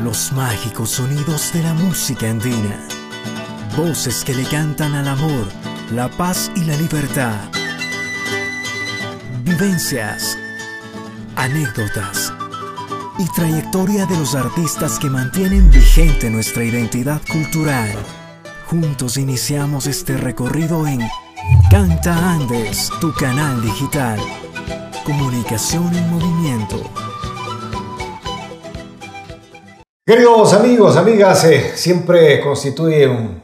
los mágicos sonidos de la música andina. Voces que le cantan al amor, la paz y la libertad. Vivencias, anécdotas y trayectoria de los artistas que mantienen vigente nuestra identidad cultural. Juntos iniciamos este recorrido en Canta Andes, tu canal digital. Comunicación en movimiento. Queridos amigos, amigas, eh, siempre constituye un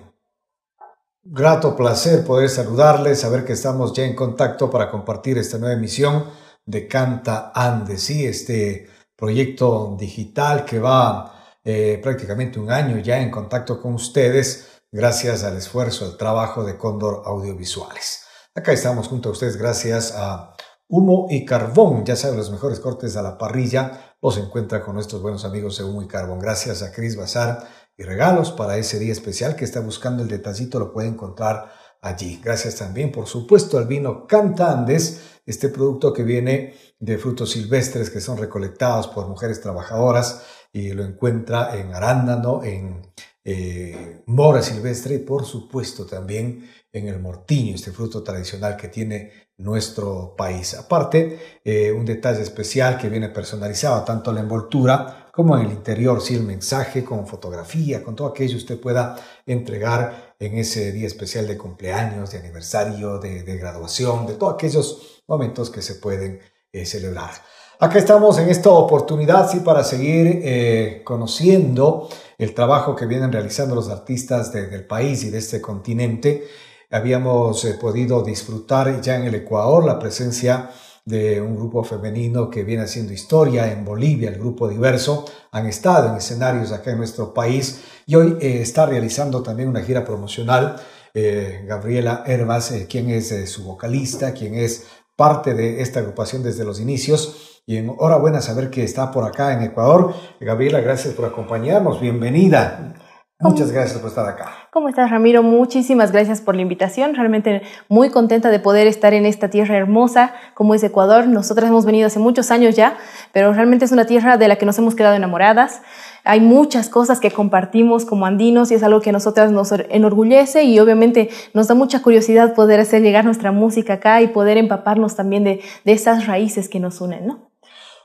grato placer poder saludarles, saber que estamos ya en contacto para compartir esta nueva emisión de Canta Andes, sí, este proyecto digital que va eh, prácticamente un año ya en contacto con ustedes, gracias al esfuerzo, al trabajo de Cóndor Audiovisuales. Acá estamos junto a ustedes gracias a Humo y Carbón, ya saben, los mejores cortes a la parrilla los encuentra con nuestros buenos amigos de y Carbón. Gracias a Cris Bazar y regalos para ese día especial que está buscando el detallito lo puede encontrar allí. Gracias también, por supuesto, al vino Canta Andes, este producto que viene de frutos silvestres que son recolectados por mujeres trabajadoras y lo encuentra en arándano, en eh, mora silvestre y por supuesto también en el mortiño, este fruto tradicional que tiene nuestro país. Aparte, eh, un detalle especial que viene personalizado tanto en la envoltura como en el interior, si el mensaje con fotografía, con todo aquello usted pueda entregar en ese día especial de cumpleaños, de aniversario, de, graduación, de todos aquellos momentos que se pueden eh, celebrar. Acá estamos en esta oportunidad, sí, para seguir eh, conociendo el trabajo que vienen realizando los artistas del país y de este continente habíamos eh, podido disfrutar ya en el Ecuador la presencia de un grupo femenino que viene haciendo historia en Bolivia, el grupo diverso, han estado en escenarios acá en nuestro país y hoy eh, está realizando también una gira promocional. Eh, Gabriela Hervas, quien es su vocalista, quien es parte de esta agrupación desde los inicios. Y enhorabuena saber que está por acá en Ecuador. Gabriela, gracias por acompañarnos. Bienvenida. Muchas gracias por estar acá. ¿Cómo estás, Ramiro? Muchísimas gracias por la invitación. Realmente muy contenta de poder estar en esta tierra hermosa como es Ecuador. Nosotras hemos venido hace muchos años ya, pero realmente es una tierra de la que nos hemos quedado enamoradas. Hay muchas cosas que compartimos como andinos y es algo que a nosotras nos enorgullece y obviamente nos da mucha curiosidad poder hacer llegar nuestra música acá y poder empaparnos también de, de esas raíces que nos unen, ¿no?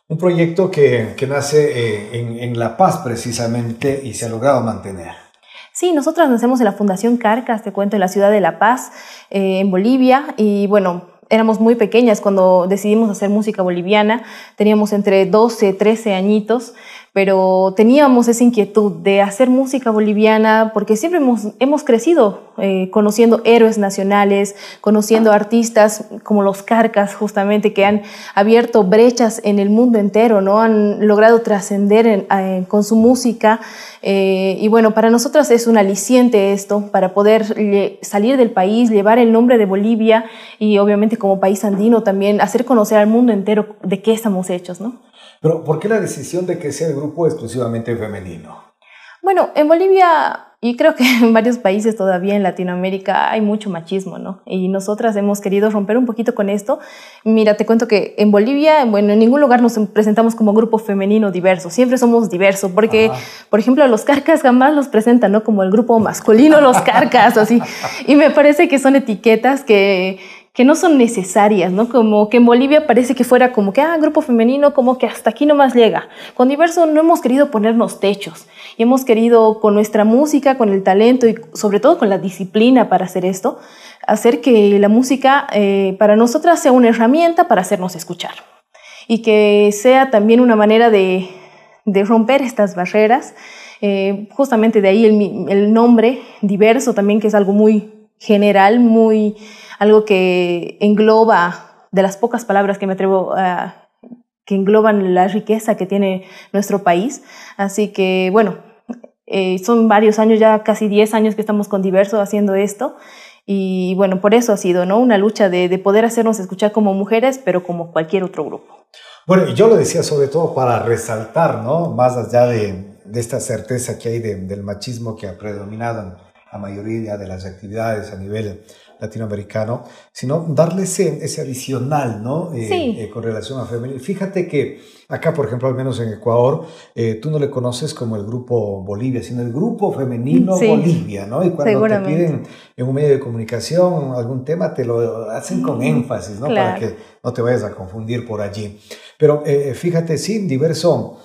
Un proyecto que, que nace eh, en, en La Paz precisamente y se ha logrado mantener. Sí, nosotras nacemos en la Fundación Carcas, te cuento, en la ciudad de La Paz, eh, en Bolivia, y bueno, éramos muy pequeñas cuando decidimos hacer música boliviana, teníamos entre 12, 13 añitos, pero teníamos esa inquietud de hacer música boliviana porque siempre hemos, hemos crecido eh, conociendo héroes nacionales, conociendo artistas como los Carcas justamente que han abierto brechas en el mundo entero, ¿no? han logrado trascender con su música eh, y bueno, para nosotras es un aliciente esto para poder salir del país, llevar el nombre de Bolivia y obviamente como país andino también hacer conocer al mundo entero de qué estamos hechos, ¿no? Pero ¿por qué la decisión de que sea el grupo exclusivamente femenino? Bueno, en Bolivia y creo que en varios países todavía en Latinoamérica hay mucho machismo, ¿no? Y nosotras hemos querido romper un poquito con esto. Mira, te cuento que en Bolivia, bueno, en ningún lugar nos presentamos como grupo femenino diverso. Siempre somos diversos, porque, por ejemplo, los carcas jamás los presentan, ¿no? Como el grupo masculino, los carcas, así. Y me parece que son etiquetas que que no son necesarias, ¿no? Como que en Bolivia parece que fuera como que, ah, grupo femenino, como que hasta aquí nomás llega. Con Diverso no hemos querido ponernos techos y hemos querido con nuestra música, con el talento y sobre todo con la disciplina para hacer esto, hacer que la música eh, para nosotras sea una herramienta para hacernos escuchar y que sea también una manera de, de romper estas barreras. Eh, justamente de ahí el, el nombre diverso también, que es algo muy general, muy algo que engloba, de las pocas palabras que me atrevo a, que engloban la riqueza que tiene nuestro país. Así que, bueno, eh, son varios años, ya casi 10 años que estamos con Diverso haciendo esto. Y bueno, por eso ha sido ¿no? una lucha de, de poder hacernos escuchar como mujeres, pero como cualquier otro grupo. Bueno, y yo lo decía sobre todo para resaltar, ¿no? Más allá de, de esta certeza que hay del machismo que ha predominado en la mayoría de las actividades a nivel latinoamericano, sino darle ese, ese adicional, ¿no? Eh, sí. Eh, con relación a femenino. Fíjate que acá, por ejemplo, al menos en Ecuador, eh, tú no le conoces como el grupo Bolivia, sino el grupo femenino Sí. Bolivia, ¿no? Y cuando te piden en un medio de comunicación algún tema, te lo hacen con énfasis, ¿no? Para Claro. que no te vayas a confundir por allí. Pero eh, fíjate, sí, diverso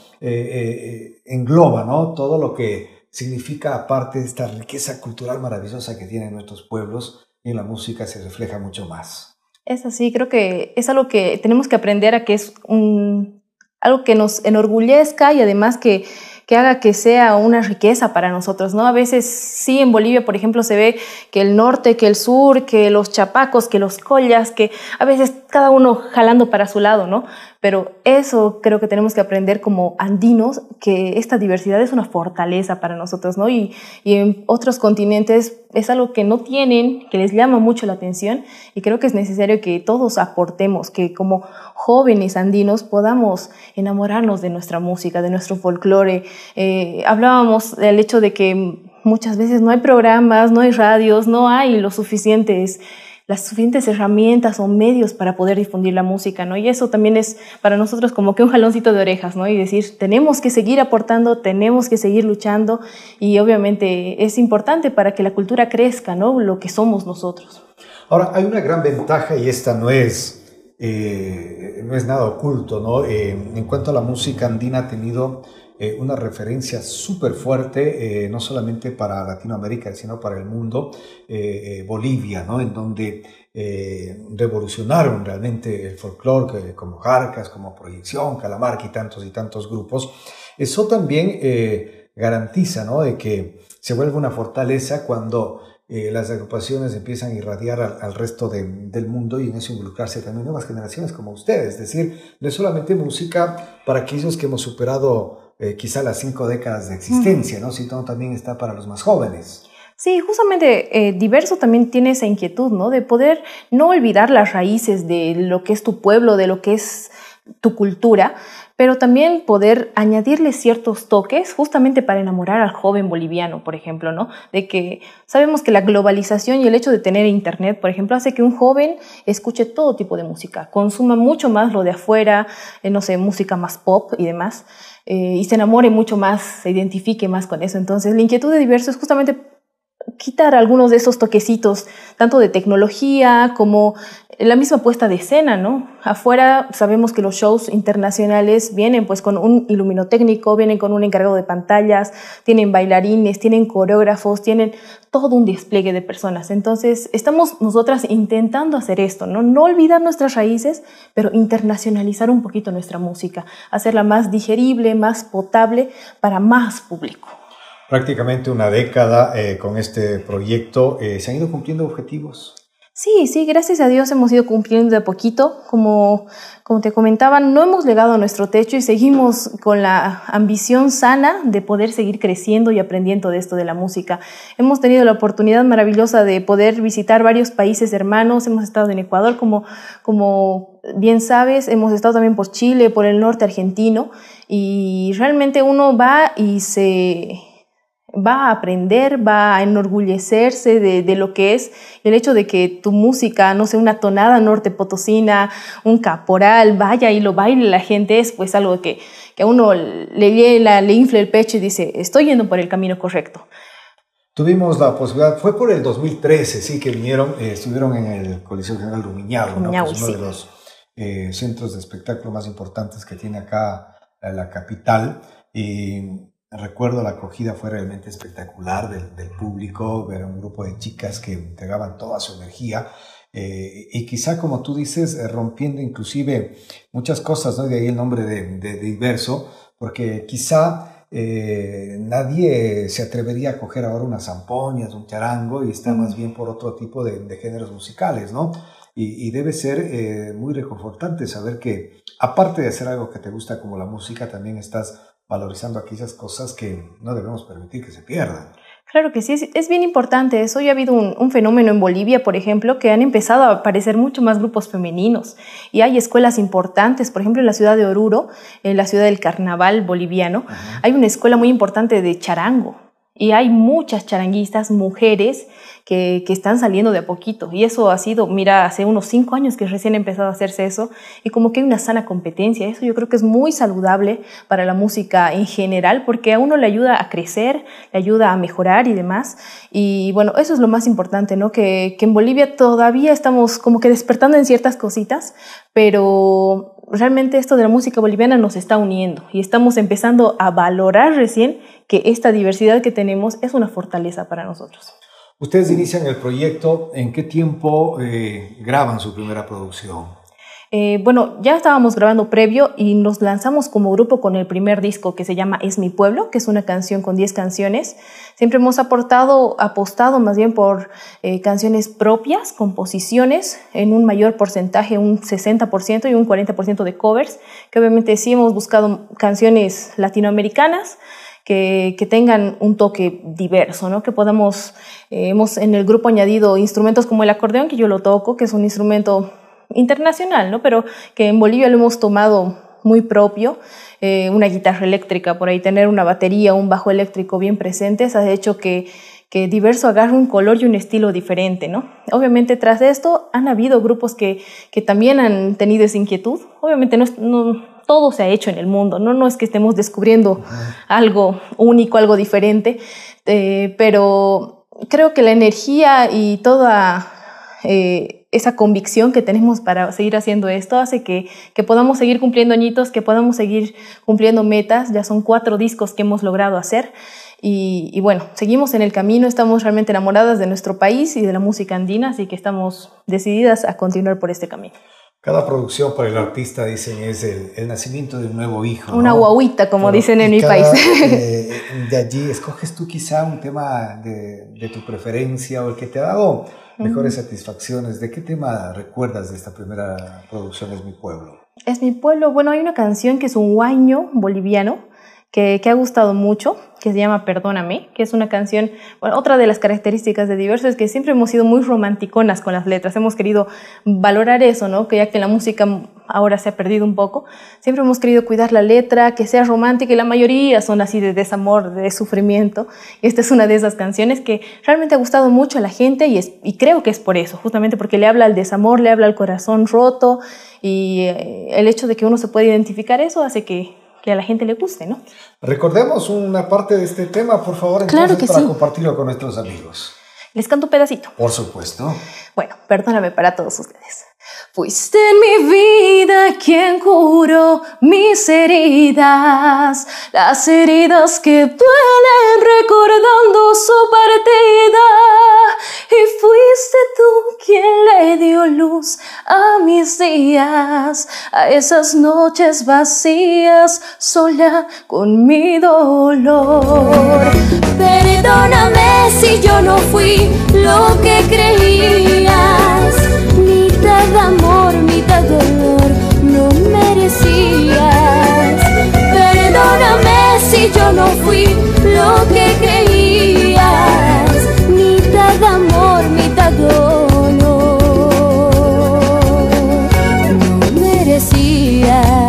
engloba, ¿no? Todo lo que significa, aparte de esta riqueza cultural maravillosa que tienen nuestros pueblos, en la música se refleja mucho más. Es así, creo que es algo que tenemos que aprender a que es un, algo que nos enorgullezca y además que, que haga que sea una riqueza para nosotros, ¿no? A veces sí en Bolivia, por ejemplo, se ve que el norte, que el sur, que los chapacos, que los collas, que a veces cada uno jalando para su lado, ¿no? Pero eso creo que tenemos que aprender como andinos, que esta diversidad es una fortaleza para nosotros, ¿no? Y, y en otros continentes es algo que no tienen, que les llama mucho la atención y creo que es necesario que todos aportemos, que como jóvenes andinos podamos enamorarnos de nuestra música, de nuestro folclore. Eh, hablábamos del hecho de que muchas veces no hay programas, no hay radios, no hay los suficientes las suficientes herramientas o medios para poder difundir la música, ¿no? Y eso también es para nosotros como que un jaloncito de orejas, ¿no? Y decir, tenemos que seguir aportando, tenemos que seguir luchando y obviamente es importante para que la cultura crezca, ¿no? Lo que somos nosotros. Ahora, hay una gran ventaja y esta no es, eh, no es nada oculto, ¿no? Eh, en cuanto a la música andina ha tenido eh, una referencia súper fuerte, eh, no solamente para Latinoamérica, sino para el mundo, eh, eh, Bolivia, ¿no? En donde eh, revolucionaron realmente el folclore, como Jarcas, como Proyección, Calamarca y tantos y tantos grupos. Eso también garantiza, ¿no? De que se vuelve una fortaleza cuando eh, las agrupaciones empiezan a irradiar al, al resto de, del mundo y en eso involucrarse también nuevas generaciones como ustedes. Es decir, no es solamente música para aquellos que hemos superado eh, quizá las cinco décadas de existencia, ¿no? sino también está para los más jóvenes. Sí, justamente eh, Diverso también tiene esa inquietud, ¿no? De poder no olvidar las raíces de lo que es tu pueblo, de lo que es tu cultura, pero también poder añadirle ciertos toques justamente para enamorar al joven boliviano, por ejemplo, ¿no? De que sabemos que la globalización y el hecho de tener internet, por ejemplo, hace que un joven escuche todo tipo de música, consuma mucho más lo de afuera, eh, no sé, música más pop y demás, eh, y se enamore mucho más, se identifique más con eso. Entonces, la inquietud de Diverso es justamente quitar algunos de esos toquecitos, tanto de tecnología como la misma puesta de escena, ¿no? Afuera sabemos que los shows internacionales vienen pues con un iluminotécnico, vienen con un encargado de pantallas, tienen bailarines, tienen coreógrafos, tienen todo un despliegue de personas. Entonces, estamos nosotras intentando hacer esto, ¿no? No olvidar nuestras raíces, pero internacionalizar un poquito nuestra música, hacerla más digerible, más potable para más público prácticamente una década eh, con este proyecto. Eh, ¿Se han ido cumpliendo objetivos? Sí, sí, gracias a Dios hemos ido cumpliendo de poquito. Como, como te comentaba, no hemos llegado a nuestro techo y seguimos con la ambición sana de poder seguir creciendo y aprendiendo de esto de la música. Hemos tenido la oportunidad maravillosa de poder visitar varios países hermanos. Hemos estado en Ecuador, como, como bien sabes, hemos estado también por Chile, por el norte argentino y realmente uno va y se va a aprender, va a enorgullecerse de, de, lo que es el hecho de que tu música, no sé, una tonada norte potosina, un caporal, vaya y lo baile la gente, es pues algo que, que a uno le llena, le infla el pecho y dice, estoy yendo por el camino correcto. Tuvimos la posibilidad, fue por el 2013, sí, que vinieron, eh, estuvieron en el Coliseo General Rumiñahui, ¿no? Pues uno sí. de los eh, centros de espectáculo más importantes que tiene acá eh, la capital. Y recuerdo la acogida fue realmente espectacular del, del, público, ver a un grupo de chicas que entregaban toda su energía eh, y quizá como tú dices, eh, rompiendo inclusive muchas cosas, ¿no? de ahí el nombre de, de, de diverso, porque quizá eh, nadie se atrevería a coger ahora unas zampoñas, un charango y está más bien por otro tipo de, de géneros musicales, ¿no? Y, y debe ser muy reconfortante saber que aparte de hacer algo que te gusta como la música, también estás valorizando aquellas cosas que no debemos permitir que se pierdan. Claro que sí, es, es bien importante eso. Ya ha habido un, un, fenómeno en Bolivia, por ejemplo, que han empezado a aparecer mucho más grupos femeninos y hay escuelas importantes, por ejemplo, en la ciudad de Oruro, en la ciudad del carnaval boliviano, hay una escuela muy importante de charango. Y hay muchas charanguistas, mujeres, que, están saliendo de a poquito. Y eso ha sido, mira, hace unos cinco años que recién ha empezado a hacerse eso. Y como que hay una sana competencia. Eso yo creo que es muy saludable para la música en general, porque a uno le ayuda a crecer, le ayuda a mejorar y demás. Y bueno, eso es lo más importante, ¿no? Que, que en Bolivia todavía estamos como que despertando en ciertas cositas, pero realmente esto de la música boliviana nos está uniendo y estamos empezando a valorar recién que esta diversidad que tenemos es una fortaleza para nosotros. Ustedes inician el proyecto, ¿en qué tiempo eh, graban su primera producción? Eh, bueno, ya estábamos grabando previo y nos lanzamos como grupo con el primer disco que se llama Es mi pueblo, que es una canción con 10 canciones. Siempre hemos aportado, apostado más bien por eh, canciones propias, composiciones, en un mayor porcentaje, un 60% y un 40% de covers, que obviamente sí hemos buscado canciones latinoamericanas, que, que, tengan un toque diverso, ¿no? que podamos, eh, hemos en el grupo añadido instrumentos como el acordeón, que yo lo toco, que es un instrumento internacional, ¿no? pero que en Bolivia lo hemos tomado muy propio, eh, una guitarra eléctrica, por ahí tener una batería, un bajo eléctrico bien presentes, ha hecho que, que diverso agarre un color y un estilo diferente, ¿no? Obviamente tras esto han habido grupos que, que también han tenido esa inquietud, obviamente no, no todo se ha hecho en el mundo, no, no es que estemos descubriendo algo único, algo diferente, eh, pero creo que la energía y toda eh, esa convicción que tenemos para seguir haciendo esto hace que, que podamos seguir cumpliendo añitos, que podamos seguir cumpliendo metas, ya son cuatro discos que hemos logrado hacer. Y, y, bueno, seguimos en el camino, estamos realmente enamoradas de nuestro país y de la música andina, así que estamos decididas a continuar por este camino. Cada producción para el artista, dicen, es el, el nacimiento de un nuevo hijo. Una guaguita, como Pero, dicen en mi cada, país. Eh, de allí, escoges tú quizá un tema de, de, tu preferencia o el que te ha dado mejores uh -huh. satisfacciones. ¿De qué tema recuerdas de esta primera producción, Es mi pueblo? Es mi pueblo. Bueno, hay una canción que es un guaño boliviano que, ha gustado mucho, que se llama Perdóname, que es una canción, bueno, otra de las características de Diverso es que siempre hemos sido muy romanticonas con las letras, hemos querido valorar eso, ¿no? Que ya que la música ahora se ha perdido un poco, siempre hemos querido cuidar la letra, que sea romántica y la mayoría son así de desamor, de sufrimiento. Y esta es una de esas canciones que realmente ha gustado mucho a la gente y, es, y creo que es por eso, justamente porque le habla al desamor, le habla al corazón roto y eh, el hecho de que uno se pueda identificar eso hace que que a la gente le guste, ¿no? Recordemos una parte de este tema, por favor, entonces, claro que para sí. compartirlo con nuestros amigos. Les canto un pedacito. Por supuesto. Bueno, perdóname para todos ustedes. Fuiste en mi vida quien curó mis heridas, las heridas que duelen recordando su partida. Y fuiste tú quien le dio luz a mis días, a esas noches vacías, sola con mi dolor. Perdóname si yo no fui lo que creías mitad amor, mitad dolor, no merecías. Perdóname si yo no fui lo que creías, mitad amor, mitad dolor, no merecías.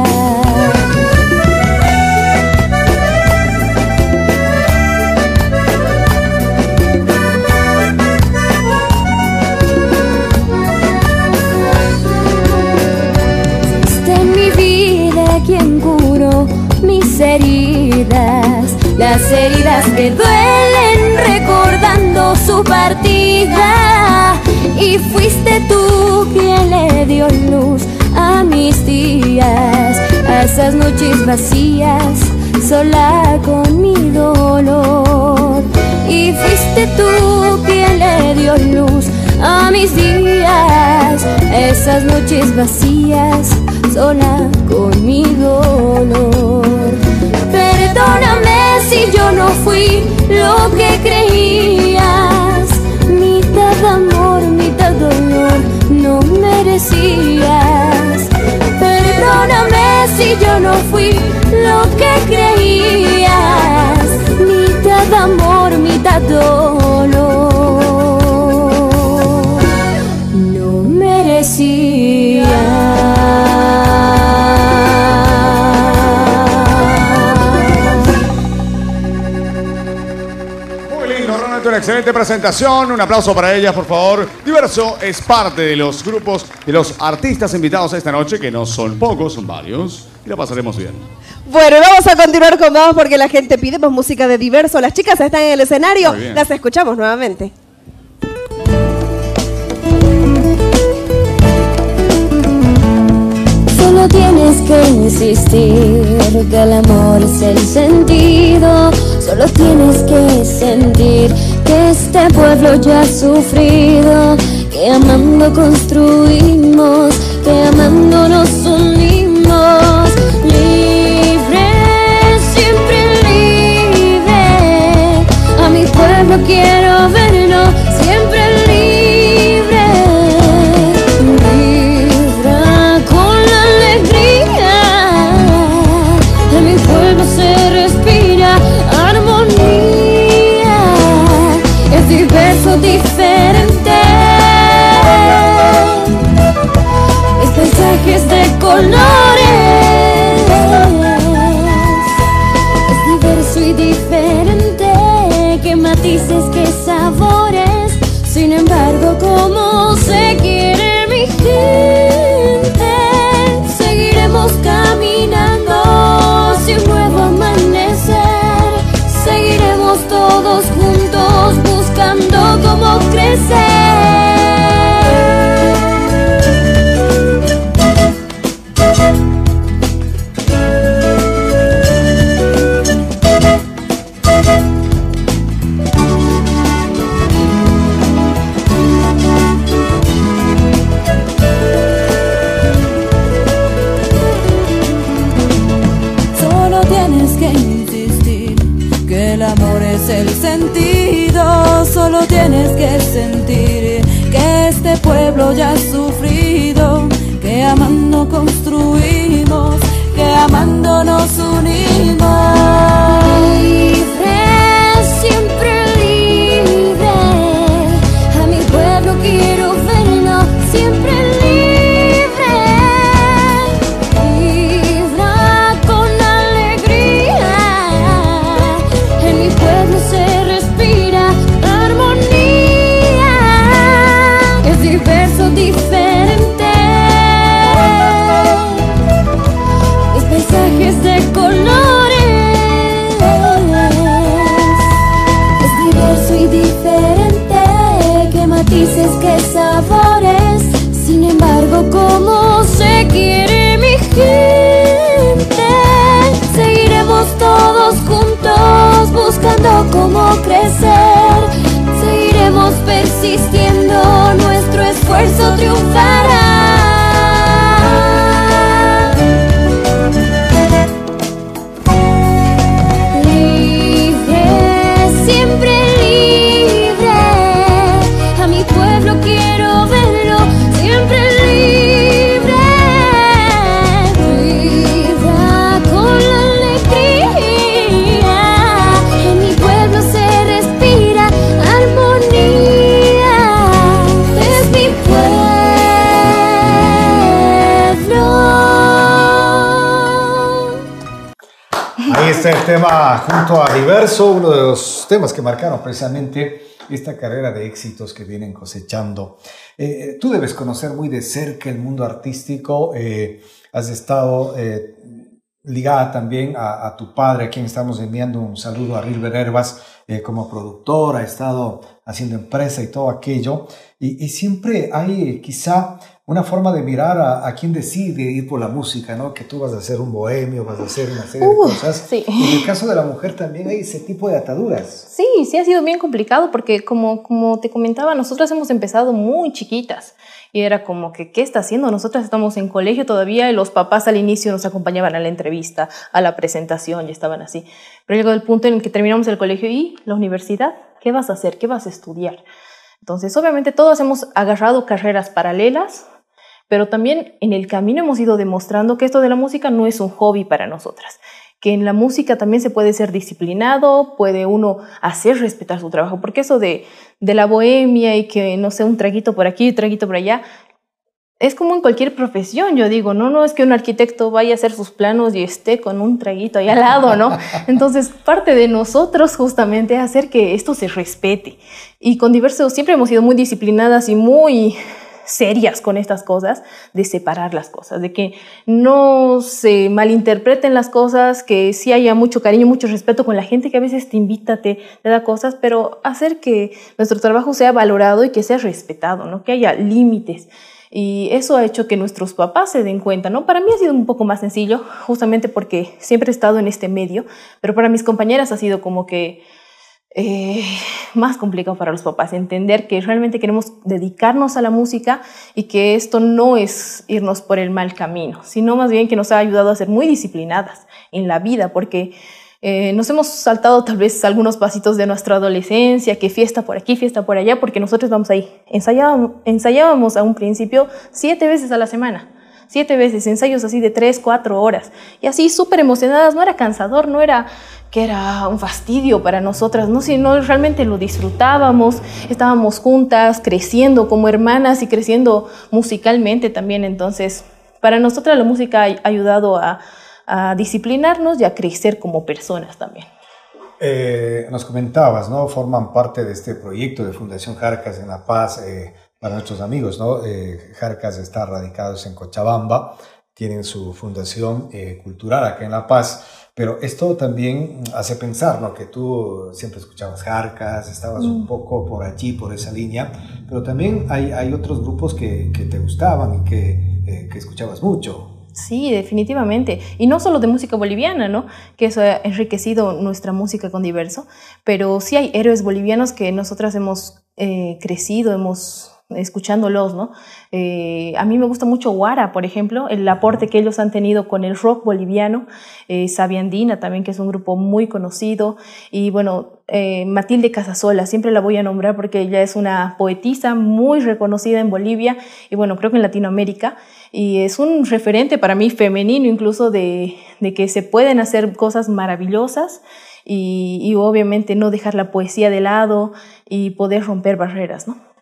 Y fuiste tú quien le dio luz a mis días, a esas noches vacías, sola con mi dolor. Y fuiste tú quien le dio luz a mis días, esas noches vacías, sola con mi dolor. Perdóname si yo no fui lo que creías, Yo no fui lo que creías, mitad amor, mitad dolor. Excelente presentación. Un aplauso para ellas, por favor. Diverso es parte de los grupos, de los artistas invitados esta noche, que no son pocos, son varios. Y la pasaremos bien. Bueno, vamos a continuar con más porque la gente pide más música de diverso. Las chicas están en el escenario. Las escuchamos nuevamente. Solo tienes que insistir que el amor es el sentido. Solo tienes que sentir que este pueblo ya ha sufrido. Que amando construimos, que amando cómo este pueblo ya sufrido. Que amando construimos, que amando nos junto a Diverso, uno de los temas que marcaron precisamente esta carrera de éxitos que vienen cosechando. Eh, tú debes conocer muy de cerca el mundo artístico, eh, has estado eh, ligada también a, tu padre, a quien estamos enviando un saludo a Rilber Herbas eh, como productor, ha estado haciendo empresa y todo aquello, y siempre hay quizá una forma de mirar a, a, quien decide ir por la música, ¿no? Que tú vas a ser un bohemio, vas a hacer una serie Uh, de cosas. sí. Y en el caso de la mujer también hay ese tipo de ataduras. Sí, sí ha sido bien complicado porque como, como te comentaba, nosotras hemos empezado muy chiquitas y era como que, ¿qué está haciendo? Nosotras estamos en colegio todavía y los papás al inicio nos acompañaban a la entrevista, a la presentación y estaban así. Pero llegó el punto en el que terminamos el colegio y la universidad, ¿qué vas a hacer? ¿Qué vas a estudiar? Entonces, obviamente todos hemos agarrado carreras paralelas, pero también en el camino hemos ido demostrando que esto de la música no es un hobby para nosotras, que en la música también se puede ser disciplinado, puede uno hacer respetar su trabajo, porque eso de, de la bohemia y que, no sé, un traguito por aquí, un traguito por allá, es como en cualquier profesión, yo digo, no, no es que un arquitecto vaya a hacer sus planos y esté con un traguito ahí al lado, ¿no? Entonces, parte de nosotros justamente es hacer que esto se respete. Y con diversos, siempre hemos sido muy disciplinadas y muy serias con estas cosas, de separar las cosas, de que no se malinterpreten las cosas, que sí haya mucho cariño, mucho respeto con la gente que a veces te invita, te, te da cosas, pero hacer que nuestro trabajo sea valorado y que sea respetado, ¿no? que haya límites. Y eso ha hecho que nuestros papás se den cuenta, ¿no? Para mí ha sido un poco más sencillo, justamente porque siempre he estado en este medio, pero para mis compañeras ha sido como que eh, más complicado para los papás, entender que realmente queremos dedicarnos a la música y que esto no es irnos por el mal camino, sino más bien que nos ha ayudado a ser muy disciplinadas en la vida, porque eh, nos hemos saltado tal vez algunos pasitos de nuestra adolescencia, que fiesta por aquí, fiesta por allá, porque nosotros vamos ahí. Ensayábamos, ensayábamos a un principio siete veces a la semana, siete veces, ensayos así de tres, cuatro horas, y así súper emocionadas, no era cansador, no era que era un fastidio para nosotras, no, sino realmente lo disfrutábamos, estábamos juntas, creciendo como hermanas y creciendo musicalmente también, entonces para nosotras la música ha ayudado a disciplinarnos y a crecer como personas también. Eh, nos comentabas, ¿no? Forman parte de este proyecto de Fundación Jarcas en La Paz eh, para nuestros amigos, ¿no? Eh, Jarcas está radicados en Cochabamba, tienen su fundación cultural acá en La Paz, pero esto también hace pensar, ¿no? Que tú siempre escuchabas Jarcas, estabas un mm. poco por allí, por esa línea, pero también hay, hay otros grupos que, que te gustaban y que, que escuchabas mucho. Sí, definitivamente. Y no solo de música boliviana, ¿no? Que eso ha enriquecido nuestra música con diverso, pero sí hay héroes bolivianos que nosotras hemos eh, crecido, hemos escuchándolos, ¿no? Eh, a mí me gusta mucho Guara, por ejemplo, el aporte que ellos han tenido con el rock boliviano, eh, Sabiandina también, que es un grupo muy conocido, y bueno, eh, Matilde Casasola, siempre la voy a nombrar porque ella es una poetisa muy reconocida en Bolivia y bueno, creo que en Latinoamérica, y es un referente para mí femenino incluso de, que se pueden hacer cosas maravillosas. Y obviamente no dejar la poesía de lado y poder romper barreras, ¿no?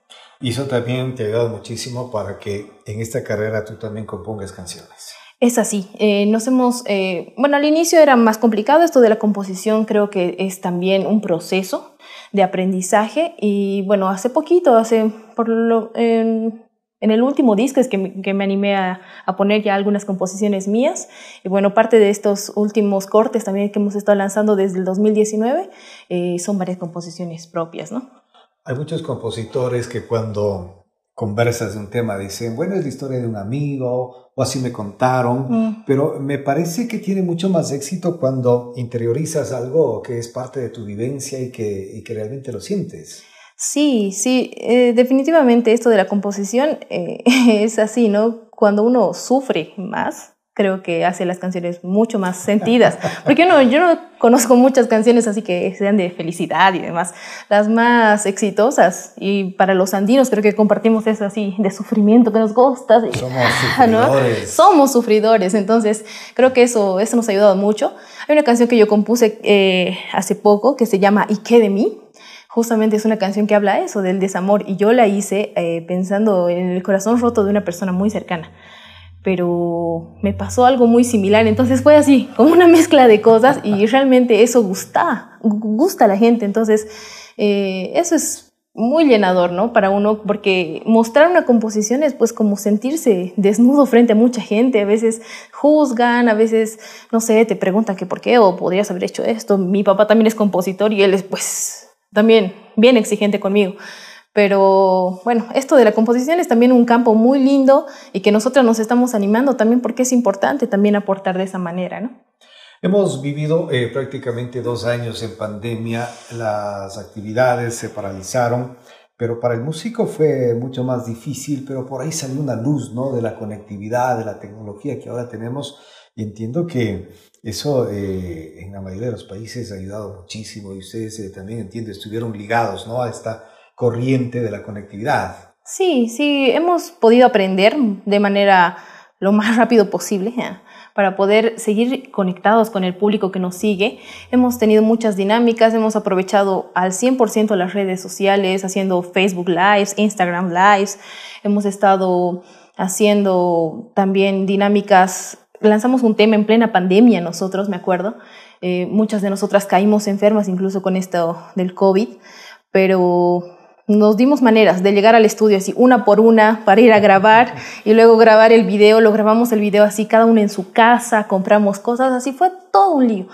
Y eso también te ha ayudado muchísimo para que en esta carrera tú también compongas canciones. Es así. Eh, nos hemos, eh, bueno, al inicio era más complicado esto de la composición, creo que es también un proceso de aprendizaje y bueno, hace poquito, hace por lo, en, el último disco es que me, que me animé a, a, poner ya algunas composiciones mías y bueno, parte de estos últimos cortes también que hemos estado lanzando desde el 2019 eh, son varias composiciones propias, ¿no? Hay muchos compositores que cuando conversas de un tema dicen, bueno, es la historia de un amigo o así me contaron, mm. pero me parece que tiene mucho más éxito cuando interiorizas algo que es parte de tu vivencia y que, y que realmente lo sientes. Sí, sí, eh, definitivamente esto de la composición eh, es así, ¿no? Cuando uno sufre más, creo que hace las canciones mucho más sentidas. Porque no, yo no conozco muchas canciones así que sean de felicidad y demás. Las más exitosas y para los andinos creo que compartimos eso así de sufrimiento que nos gusta. Somos sufridores. Somos sufridores, entonces creo que eso, eso nos ha ayudado mucho. Hay una canción que yo compuse eh, hace poco que se llama ¿Y qué de mí? justamente es una canción que habla eso, del desamor, y yo la hice eh, pensando en el corazón roto de una persona muy cercana pero me pasó algo muy similar. Entonces fue así, como una mezcla de cosas y realmente eso gusta, gusta a la gente. Entonces eh, eso es muy llenador, ¿no? Para uno, porque mostrar una composición es pues como sentirse desnudo frente a mucha gente. A veces juzgan, a veces, no sé, te preguntan que por qué o podrías haber hecho esto. Mi papá también es compositor y él es pues también bien exigente conmigo. Pero bueno, esto de la composición es también un campo muy lindo y que nosotros nos estamos animando también porque es importante también aportar de esa manera, ¿no? Hemos vivido eh, prácticamente dos años en pandemia, las actividades se paralizaron, pero para el músico fue mucho más difícil, pero por ahí salió una luz, ¿no? De la conectividad, de la tecnología que ahora tenemos y entiendo que eso eh, en la mayoría de los países ha ayudado muchísimo y ustedes eh, también entiendo, estuvieron ligados, ¿no? A esta corriente de la conectividad. Sí, sí, hemos podido aprender de manera lo más rápido posible ¿eh? para poder seguir conectados con el público que nos sigue. Hemos tenido muchas dinámicas, hemos aprovechado al 100% las redes sociales, haciendo Facebook Lives, Instagram Lives, hemos estado haciendo también dinámicas. Lanzamos un tema en plena pandemia nosotros, me acuerdo. Eh, muchas de nosotras caímos enfermas incluso con esto del COVID, pero nos dimos maneras de llegar al estudio así una por una para ir a grabar y luego grabar el video, lo grabamos el video así cada uno en su casa, compramos cosas, así fue todo un lío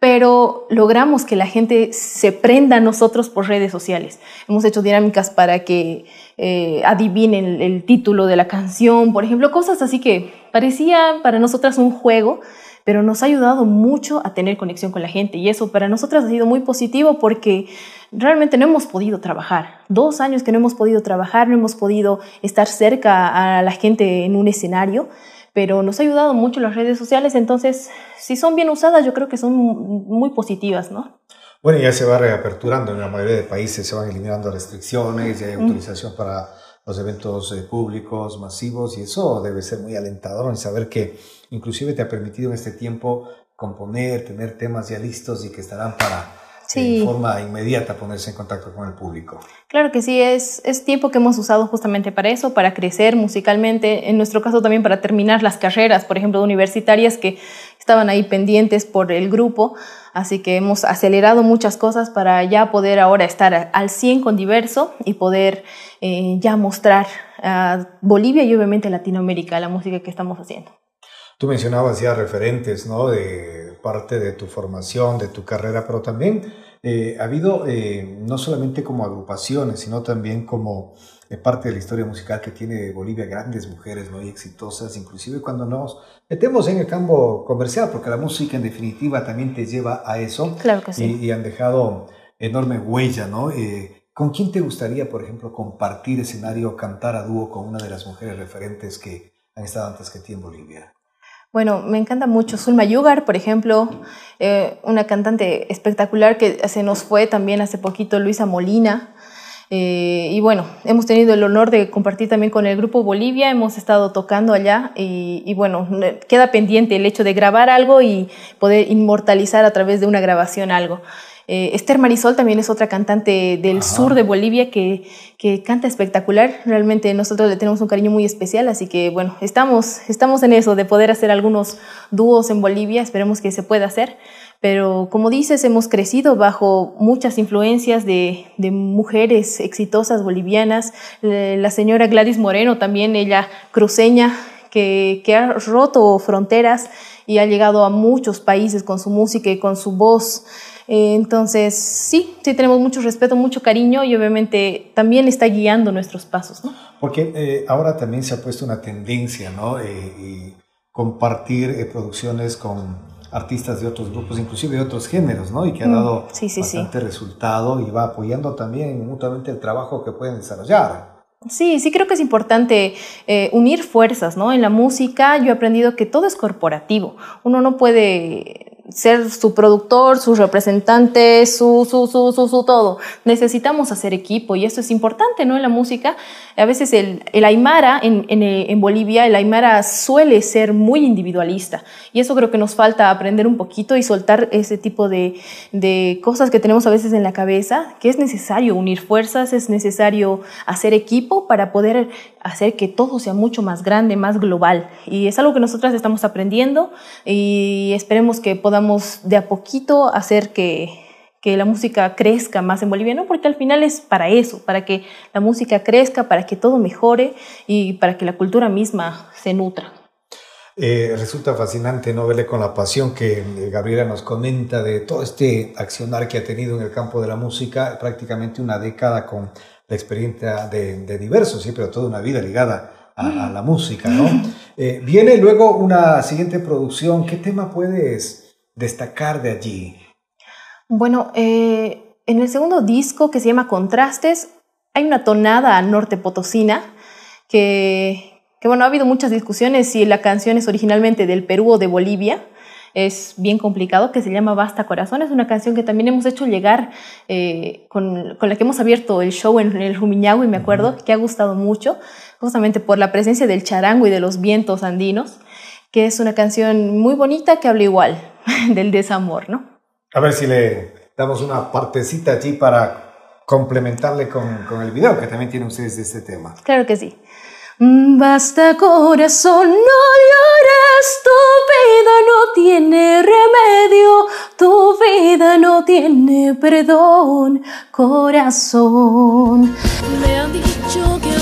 pero logramos que la gente se prenda a nosotros por redes sociales. Hemos hecho dinámicas para que eh, adivinen el, título de la canción, por ejemplo, cosas así que parecía para nosotras un juego, pero nos ha ayudado mucho a tener conexión con la gente y eso para nosotras ha sido muy positivo porque realmente no hemos podido trabajar. Dos años que no hemos podido trabajar, no hemos podido estar cerca a la gente en un escenario pero nos ha ayudado mucho las redes sociales, entonces si son bien usadas yo creo que son muy positivas, ¿no? Bueno, ya se va reaperturando en la mayoría de países, se van eliminando restricciones, ya hay autorización para los eventos eh, públicos masivos y eso debe ser muy alentador en saber que inclusive te ha permitido en este tiempo componer, tener temas ya listos y que estarán para de forma inmediata ponerse en contacto con el público. Claro que sí, es, es tiempo que hemos usado justamente para eso, para crecer musicalmente, en nuestro caso también para terminar las carreras, por ejemplo, universitarias que estaban ahí pendientes por el grupo, así que hemos acelerado muchas cosas para ya poder ahora estar al 100 con Diverso y poder eh, ya mostrar a Bolivia y obviamente Latinoamérica la música que estamos haciendo. Tú mencionabas ya referentes, ¿no? De parte de tu formación, de tu carrera, pero también eh, ha habido eh, no solamente como agrupaciones, sino también como eh, parte de la historia musical que tiene Bolivia, grandes mujeres muy exitosas, inclusive cuando nos metemos en el campo comercial, porque la música en definitiva también te lleva a eso. Claro que sí. Y, y han dejado enorme huella, ¿no? ¿Con quién te gustaría, por ejemplo, compartir escenario, cantar a dúo con una de las mujeres referentes que han estado antes que ti en Bolivia? Bueno, me encanta mucho Zulma Yugar, por ejemplo, eh, una cantante espectacular que se nos fue también hace poquito, Luisa Molina. Eh, y bueno, hemos tenido el honor de compartir también con el grupo Bolivia, hemos estado tocando allá y, y, bueno, queda pendiente el hecho de grabar algo y poder inmortalizar a través de una grabación algo. Eh, Esther Marisol también es otra cantante del sur de Bolivia que, que, canta espectacular. Realmente nosotros le tenemos un cariño muy especial, así que bueno, estamos, estamos en eso de poder hacer algunos dúos en Bolivia, esperemos que se pueda hacer. Pero como dices, hemos crecido bajo muchas influencias de, de mujeres exitosas bolivianas. La señora Gladys Moreno también, ella cruceña, que, que, ha roto fronteras y ha llegado a muchos países con su música y con su voz. Eh, entonces, sí, sí tenemos mucho respeto, mucho cariño y obviamente también está guiando nuestros pasos. ¿no? Porque eh, ahora también se ha puesto una tendencia, ¿no? Eh, y compartir producciones con artistas de otros grupos, inclusive de otros géneros, ¿no? Y que ha mm, dado bastante resultado y va apoyando también mutuamente el trabajo que pueden desarrollar. Sí, sí creo que es importante unir fuerzas, ¿no? En la música yo he aprendido que todo es corporativo. Uno no puede ser su productor, su representante, su, su, su, su, su, todo. Necesitamos hacer equipo y eso es importante, ¿no? En la música, a veces el, el aymara en, en, en, Bolivia, el aymara suele ser muy individualista y eso creo que nos falta aprender un poquito y soltar ese tipo de, de cosas que tenemos a veces en la cabeza, que es necesario unir fuerzas, es necesario hacer equipo para poder hacer que todo sea mucho más grande, más global. Y es algo que nosotras estamos aprendiendo y esperemos que podamos de a poquito hacer que, que la música crezca más en Bolivia, ¿no? porque al final es para eso, para que la música crezca, para que todo mejore y para que la cultura misma se nutra. Eh, resulta fascinante no verle con la pasión que eh, Gabriela nos comenta de todo este accionar que ha tenido en el campo de la música, prácticamente una década con la experiencia de, de diversos, sí, pero toda una vida ligada a, la música, ¿no? Eh, viene luego una siguiente producción. ¿Qué tema puedes destacar de allí? Bueno, eh, en el segundo disco que se llama Contrastes, hay una tonada norte potosina que, que, bueno, ha habido muchas discusiones si la canción es originalmente del Perú o de Bolivia es bien complicado, que se llama Basta Corazón. Es una canción que también hemos hecho llegar, eh, con, con, la que hemos abierto el show en el y me acuerdo, que ha gustado mucho, justamente por la presencia del charango y de los vientos andinos, que es una canción muy bonita que habla igual del desamor, ¿no? A ver si le damos una partecita allí para complementarle con, con el video que también tiene ustedes de este tema. Claro que sí. Basta corazón, no llores, tu vida no tiene remedio, tu vida no tiene perdón, corazón. Me han dicho que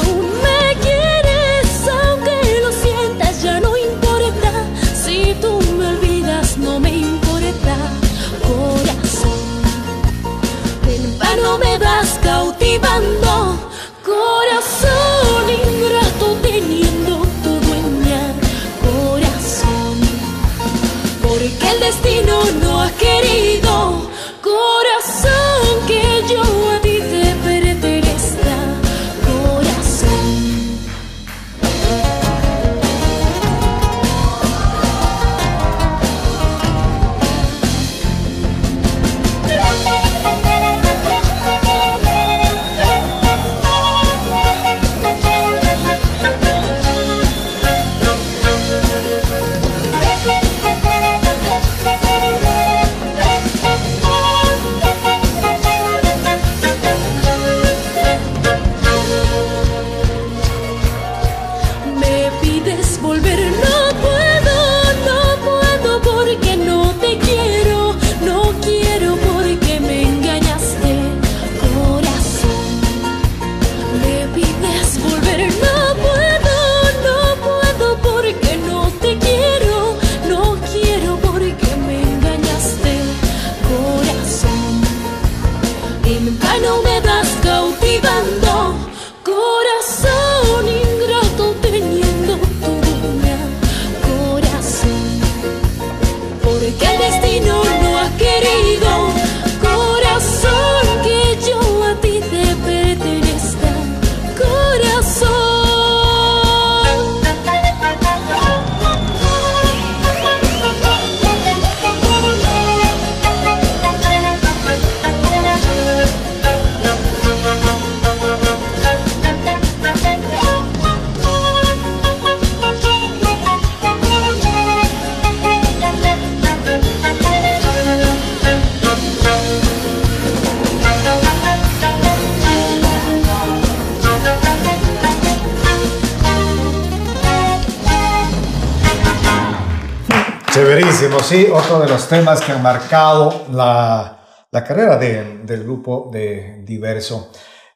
los temas que han marcado la, la carrera de- del grupo de Diverso.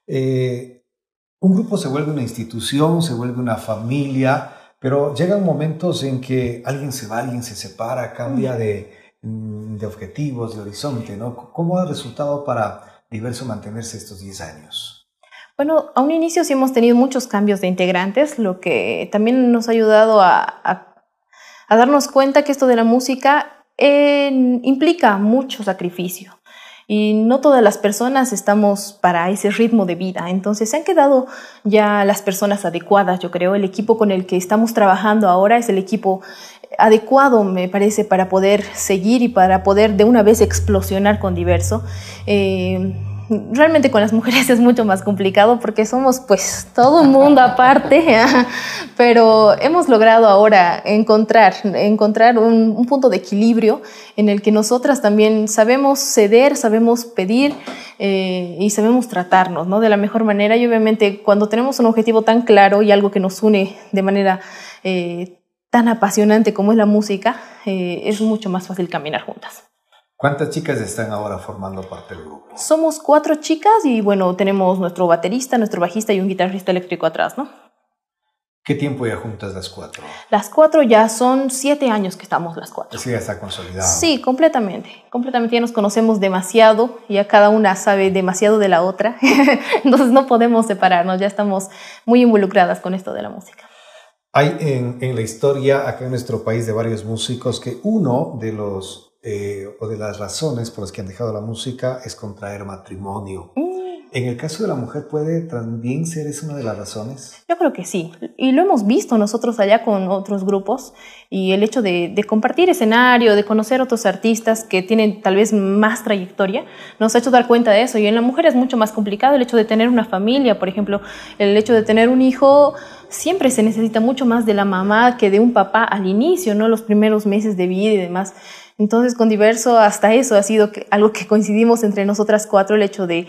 Eh, un grupo se vuelve una institución, se vuelve una familia, pero llegan momentos en que alguien se va, alguien se separa, cambia de, mm, de objetivos, de horizonte, ¿no? ¿Cómo ha resultado para Diverso mantenerse estos 10 años? Bueno, a un inicio sí hemos tenido muchos cambios de integrantes, lo que también nos ha ayudado a, a- a darnos cuenta que esto de la música implica mucho sacrificio. Y no todas las personas estamos para ese ritmo de vida. Entonces se han quedado ya las personas adecuadas, yo creo. El equipo con el que estamos trabajando ahora es el equipo adecuado, me parece, para poder seguir y para poder de una vez explosionar con diverso. Eh, realmente con las mujeres es mucho más complicado porque somos pues todo un mundo aparte, pero hemos logrado ahora encontrar, encontrar un, un punto de equilibrio en el que nosotras también sabemos ceder, sabemos pedir eh, y sabemos tratarnos ¿no? de la mejor manera y obviamente cuando tenemos un objetivo tan claro y algo que nos une de manera eh, tan apasionante como es la música, eh, es mucho más fácil caminar juntas. ¿Cuántas chicas están ahora formando parte del grupo? Somos cuatro chicas y bueno, tenemos nuestro baterista, nuestro bajista y un guitarrista eléctrico atrás, ¿no? ¿Qué tiempo ya juntas las cuatro? Las cuatro ya son siete años que estamos las cuatro. Así ya está consolidado. Sí, completamente. Completamente ya nos conocemos demasiado, ya cada una sabe demasiado de la otra, entonces no podemos separarnos, ya estamos muy involucradas con esto de la música. Hay en, en la historia acá en nuestro país de varios músicos que uno de los eh, o de las razones por las que han dejado la música es contraer matrimonio. En el caso de la mujer, ¿puede también ser esa una de las razones? Yo creo que sí, y lo hemos visto nosotros allá con otros grupos, y el hecho de, de, compartir escenario, de conocer otros artistas que tienen tal vez más trayectoria, nos ha hecho dar cuenta de eso, y en la mujer es mucho más complicado el hecho de tener una familia, por ejemplo, el hecho de tener un hijo, siempre se necesita mucho más de la mamá que de un papá al inicio, ¿no? Los primeros meses de vida y demás. Entonces, con Diverso, hasta eso ha sido que, algo que coincidimos entre nosotras cuatro, el hecho de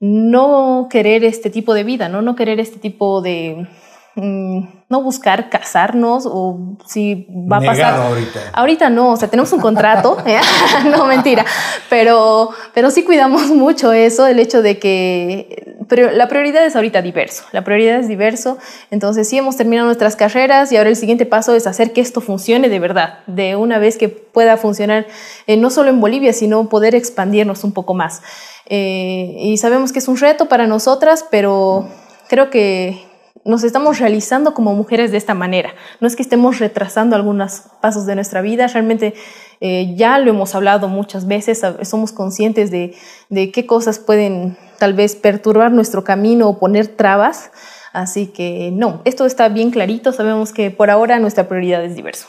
no querer este tipo de vida, ¿no? No querer este tipo de, mm, no buscar casarnos o si va a pasar. ahorita. Ahorita no, o sea, tenemos un contrato, ¿eh? no mentira, pero, pero sí cuidamos mucho eso, el hecho de que la prioridad es ahorita diverso, la prioridad es diverso, entonces sí hemos terminado nuestras carreras y ahora el siguiente paso es hacer que esto funcione de verdad, de una vez que pueda funcionar eh, no solo en Bolivia, sino poder expandirnos un poco más. Eh, y sabemos que es un reto para nosotras, pero creo que nos estamos realizando como mujeres de esta manera. No es que estemos retrasando algunos pasos de nuestra vida, realmente eh, ya lo hemos hablado muchas veces, somos conscientes de, de, qué cosas pueden tal vez perturbar nuestro camino o poner trabas. Así que no, esto está bien clarito, sabemos que por ahora nuestra prioridad es diverso.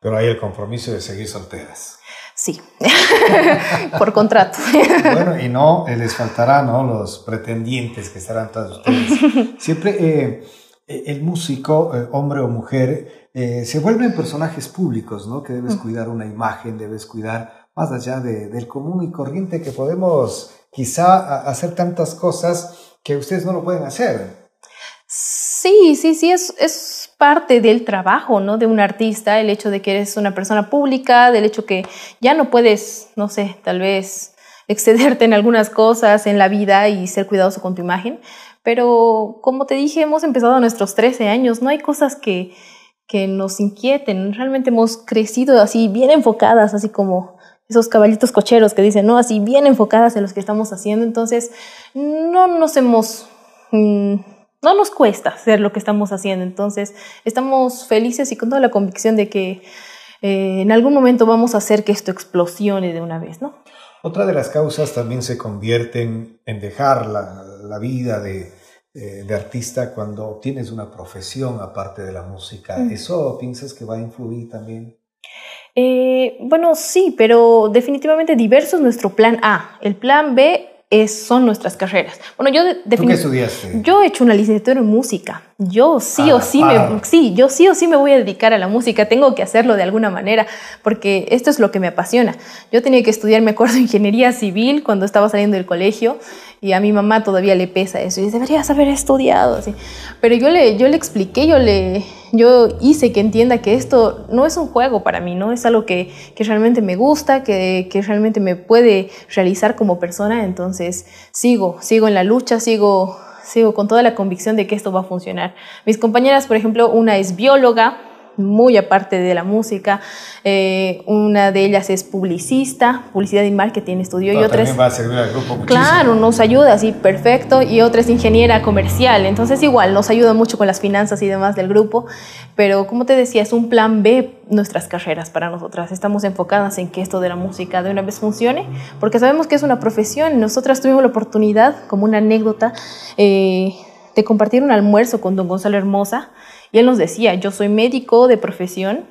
Pero hay el compromiso de seguir solteras. Sí, por contrato. bueno, y no eh, les faltará, ¿no? Los pretendientes que estarán todos ustedes. Siempre eh, el músico, eh, hombre o mujer, eh, se vuelven personajes públicos, ¿no? Que debes cuidar una imagen, debes cuidar más allá de, del común y corriente que podemos quizá hacer tantas cosas que ustedes no lo pueden hacer. Sí, sí, sí, es, es parte del trabajo, ¿no? De un artista, el hecho de que eres una persona pública, del hecho que ya no puedes, no sé, tal vez excederte en algunas cosas en la vida y ser cuidadoso con tu imagen. Pero como te dije, hemos empezado a nuestros 13 años, no hay cosas que, que nos inquieten, realmente hemos crecido así bien enfocadas, así como esos caballitos cocheros que dicen, no, así bien enfocadas en los que estamos haciendo, entonces no nos hemos... Mmm, no nos cuesta hacer lo que estamos haciendo. Entonces, estamos felices y con toda la convicción de que eh, en algún momento vamos a hacer que esto explosione de una vez, ¿no? Otra de las causas también se convierten en dejar la, la vida de, eh, de, artista cuando obtienes una profesión aparte de la música. Mm. ¿Eso piensas que va a influir también? Eh, bueno, sí, pero definitivamente diverso es nuestro plan A. El plan B es, son nuestras carreras. Bueno, yo ¿Tú qué estudiaste? Yo he hecho una licenciatura en música. Yo sí o sí me sí, yo sí o sí me voy a dedicar a la música, tengo que hacerlo de alguna manera, porque esto es lo que me apasiona. Yo tenía que estudiar, me acuerdo, ingeniería civil cuando estaba saliendo del colegio y a mi mamá todavía le pesa eso y dice, deberías haber estudiado así. Pero yo le yo le expliqué, yo le yo hice que entienda que esto no es un juego para mí, no es algo que, que realmente me gusta, que, que realmente me puede realizar como persona, entonces sigo, sigo en la lucha, sigo sigo con toda la convicción de que esto va a funcionar. Mis compañeras, por ejemplo, una es bióloga, muy aparte de la música. Eh, una de ellas es publicista, publicidad y marketing estudió. No, y otra también va a servir al grupo muchísimo. Claro, nos ayuda, sí, perfecto. Y otra es ingeniera comercial. Entonces igual, nos ayuda mucho con las finanzas y demás del grupo. Pero como te decía, es un plan B nuestras carreras para nosotras. Estamos enfocadas en que esto de la música de una vez funcione, porque sabemos que es una profesión. Nosotras tuvimos la oportunidad, como una anécdota, eh, de compartir un almuerzo con don Gonzalo Hermosa y él nos decía, yo soy médico de profesión,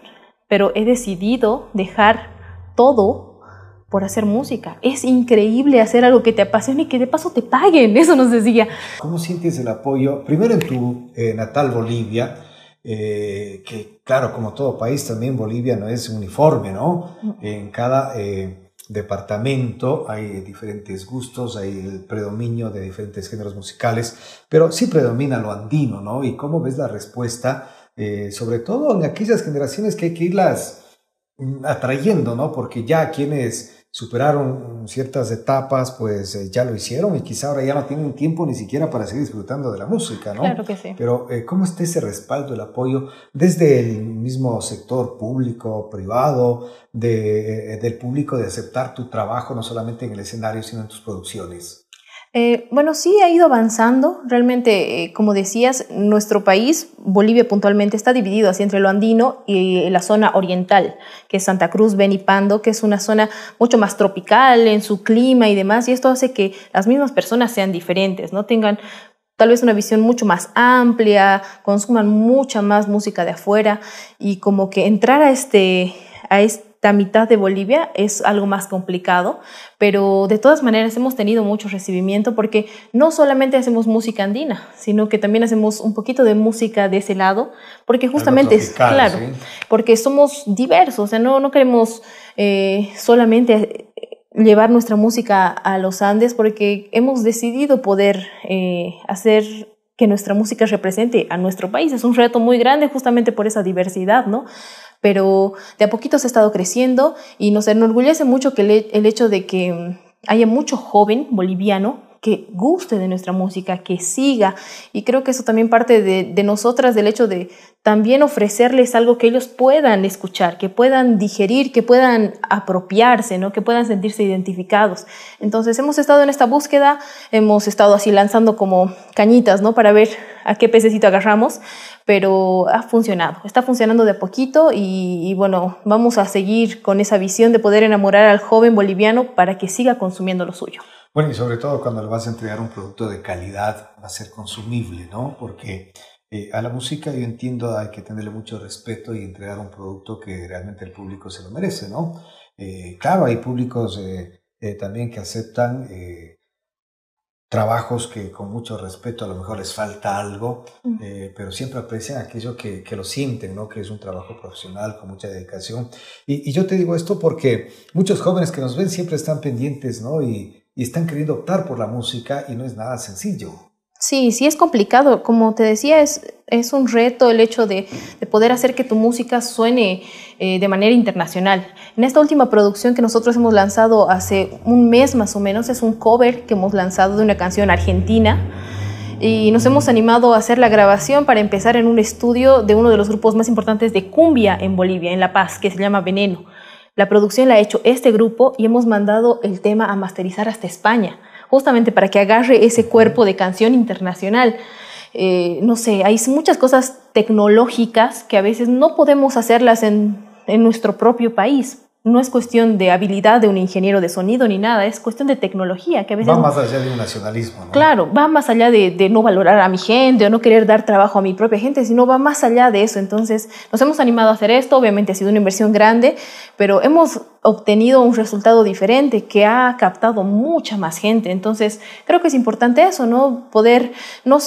pero he decidido dejar todo por hacer música. Es increíble hacer algo que te apasione y que de paso te paguen, eso nos decía. ¿Cómo sientes el apoyo, primero en tu eh, natal Bolivia, eh, que claro, como todo país, también Bolivia no es uniforme, ¿no? En cada... Eh, departamento, hay diferentes gustos, hay el predominio de diferentes géneros musicales, pero sí predomina lo andino, ¿no? Y cómo ves la respuesta, eh, sobre todo en aquellas generaciones que hay que irlas mm, atrayendo, ¿no? Porque ya quienes superaron ciertas etapas, pues eh, ya lo hicieron y quizá ahora ya no tienen tiempo ni siquiera para seguir disfrutando de la música, ¿no? Claro que sí. Pero eh, ¿cómo está ese respaldo, el apoyo desde el mismo sector público, privado, de, eh, del público de aceptar tu trabajo no solamente en el escenario, sino en tus producciones? Eh, bueno, sí ha ido avanzando. Realmente, eh, como decías, nuestro país, Bolivia puntualmente, está dividido así entre lo andino y la zona oriental, que es Santa Cruz, Benipando, que es una zona mucho más tropical en su clima y demás. Y esto hace que las mismas personas sean diferentes, no tengan tal vez una visión mucho más amplia, consuman mucha más música de afuera y como que entrar a este, a este esta mitad de Bolivia es algo más complicado, pero de todas maneras hemos tenido mucho recibimiento porque no solamente hacemos música andina, sino que también hacemos un poquito de música de ese lado, porque justamente es claro, ¿sí? porque somos diversos, o sea, no, no queremos eh, solamente llevar nuestra música a los Andes porque hemos decidido poder eh, hacer que nuestra música represente a nuestro país. Es un reto muy grande justamente por esa diversidad, ¿no? Pero de a poquito se ha estado creciendo y nos enorgullece mucho que el hecho de que haya mucho joven boliviano que guste de nuestra música, que siga. Y creo que eso también parte de, nosotras, del hecho de también ofrecerles algo que ellos puedan escuchar, que puedan digerir, que puedan apropiarse, ¿no? que puedan sentirse identificados. Entonces hemos estado en esta búsqueda, hemos estado así lanzando como cañitas ¿no? para ver a qué pececito agarramos, pero ha funcionado, está funcionando de a poquito y, y bueno, vamos a seguir con esa visión de poder enamorar al joven boliviano para que siga consumiendo lo suyo. Bueno, y sobre todo cuando le vas a entregar un producto de calidad, va a ser consumible, ¿no? Porque eh, a la música yo entiendo hay que tenerle mucho respeto y entregar un producto que realmente el público se lo merece, ¿no? Eh, claro, hay públicos eh, también que aceptan trabajos que con mucho respeto a lo mejor les falta algo, pero siempre aprecian aquello que, que, lo sienten, ¿no? que es un trabajo profesional con mucha dedicación. Y, y, yo te digo esto porque muchos jóvenes que nos ven siempre están pendientes ¿no? y, y están queriendo optar por la música y no es nada sencillo. Sí, sí es complicado. Como te decía, es, es un reto el hecho de, de poder hacer que tu música suene eh, de manera internacional. En esta última producción que nosotros hemos lanzado hace un mes más o menos, es un cover que hemos lanzado de una canción argentina y nos hemos animado a hacer la grabación para empezar en un estudio de uno de los grupos más importantes de cumbia en Bolivia, en La Paz, que se llama Veneno. La producción la ha hecho este grupo y hemos mandado el tema a masterizar hasta España, justamente para que agarre ese cuerpo de canción internacional. Eh, no sé, hay muchas cosas tecnológicas que a veces no podemos hacerlas en, en nuestro propio país no es cuestión de habilidad de un ingeniero de sonido ni nada, es cuestión de tecnología que a veces... Va más allá de un nacionalismo. ¿no? Claro, va más allá de, no valorar a mi gente o no querer dar trabajo a mi propia gente, sino va más allá de eso. Entonces, nos hemos animado a hacer esto, obviamente ha sido una inversión grande, pero hemos obtenido un resultado diferente que ha captado mucha más gente. Entonces, creo que es importante eso, ¿no? Poder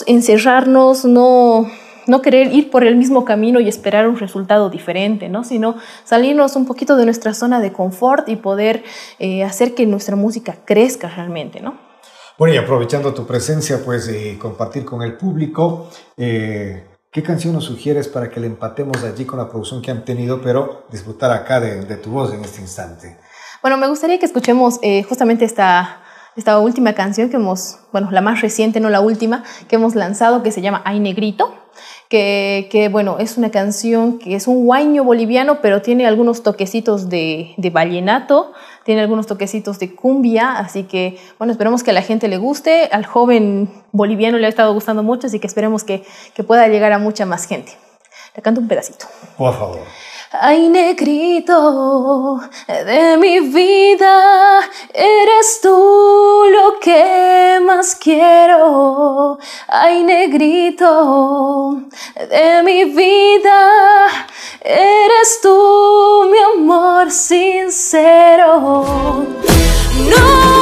encerrarnos, no no querer ir por el mismo camino y esperar un resultado diferente, ¿no? sino salirnos un poquito de nuestra zona de confort y poder eh, hacer que nuestra música crezca realmente. ¿no? Bueno, y aprovechando tu presencia, pues eh, compartir con el público, eh, ¿qué canción nos sugieres para que le empatemos allí con la producción que han tenido, pero disfrutar acá de, de tu voz en este instante? Bueno, me gustaría que escuchemos justamente esta, esta última canción que hemos, bueno, la más reciente, no la última, que hemos lanzado, que se llama Ay Negrito que, bueno, es una canción que es un guaño boliviano, pero tiene algunos toquecitos de, de, vallenato, tiene algunos toquecitos de cumbia, así que, bueno, esperemos que a la gente le guste, al joven boliviano le ha estado gustando mucho, así que esperemos que, que pueda llegar a mucha más gente. Le canto un pedacito. Por favor. Ay, negrito de mi vida, eres tú lo que más quiero. Ay, negrito de mi vida, eres tú mi amor sincero. No.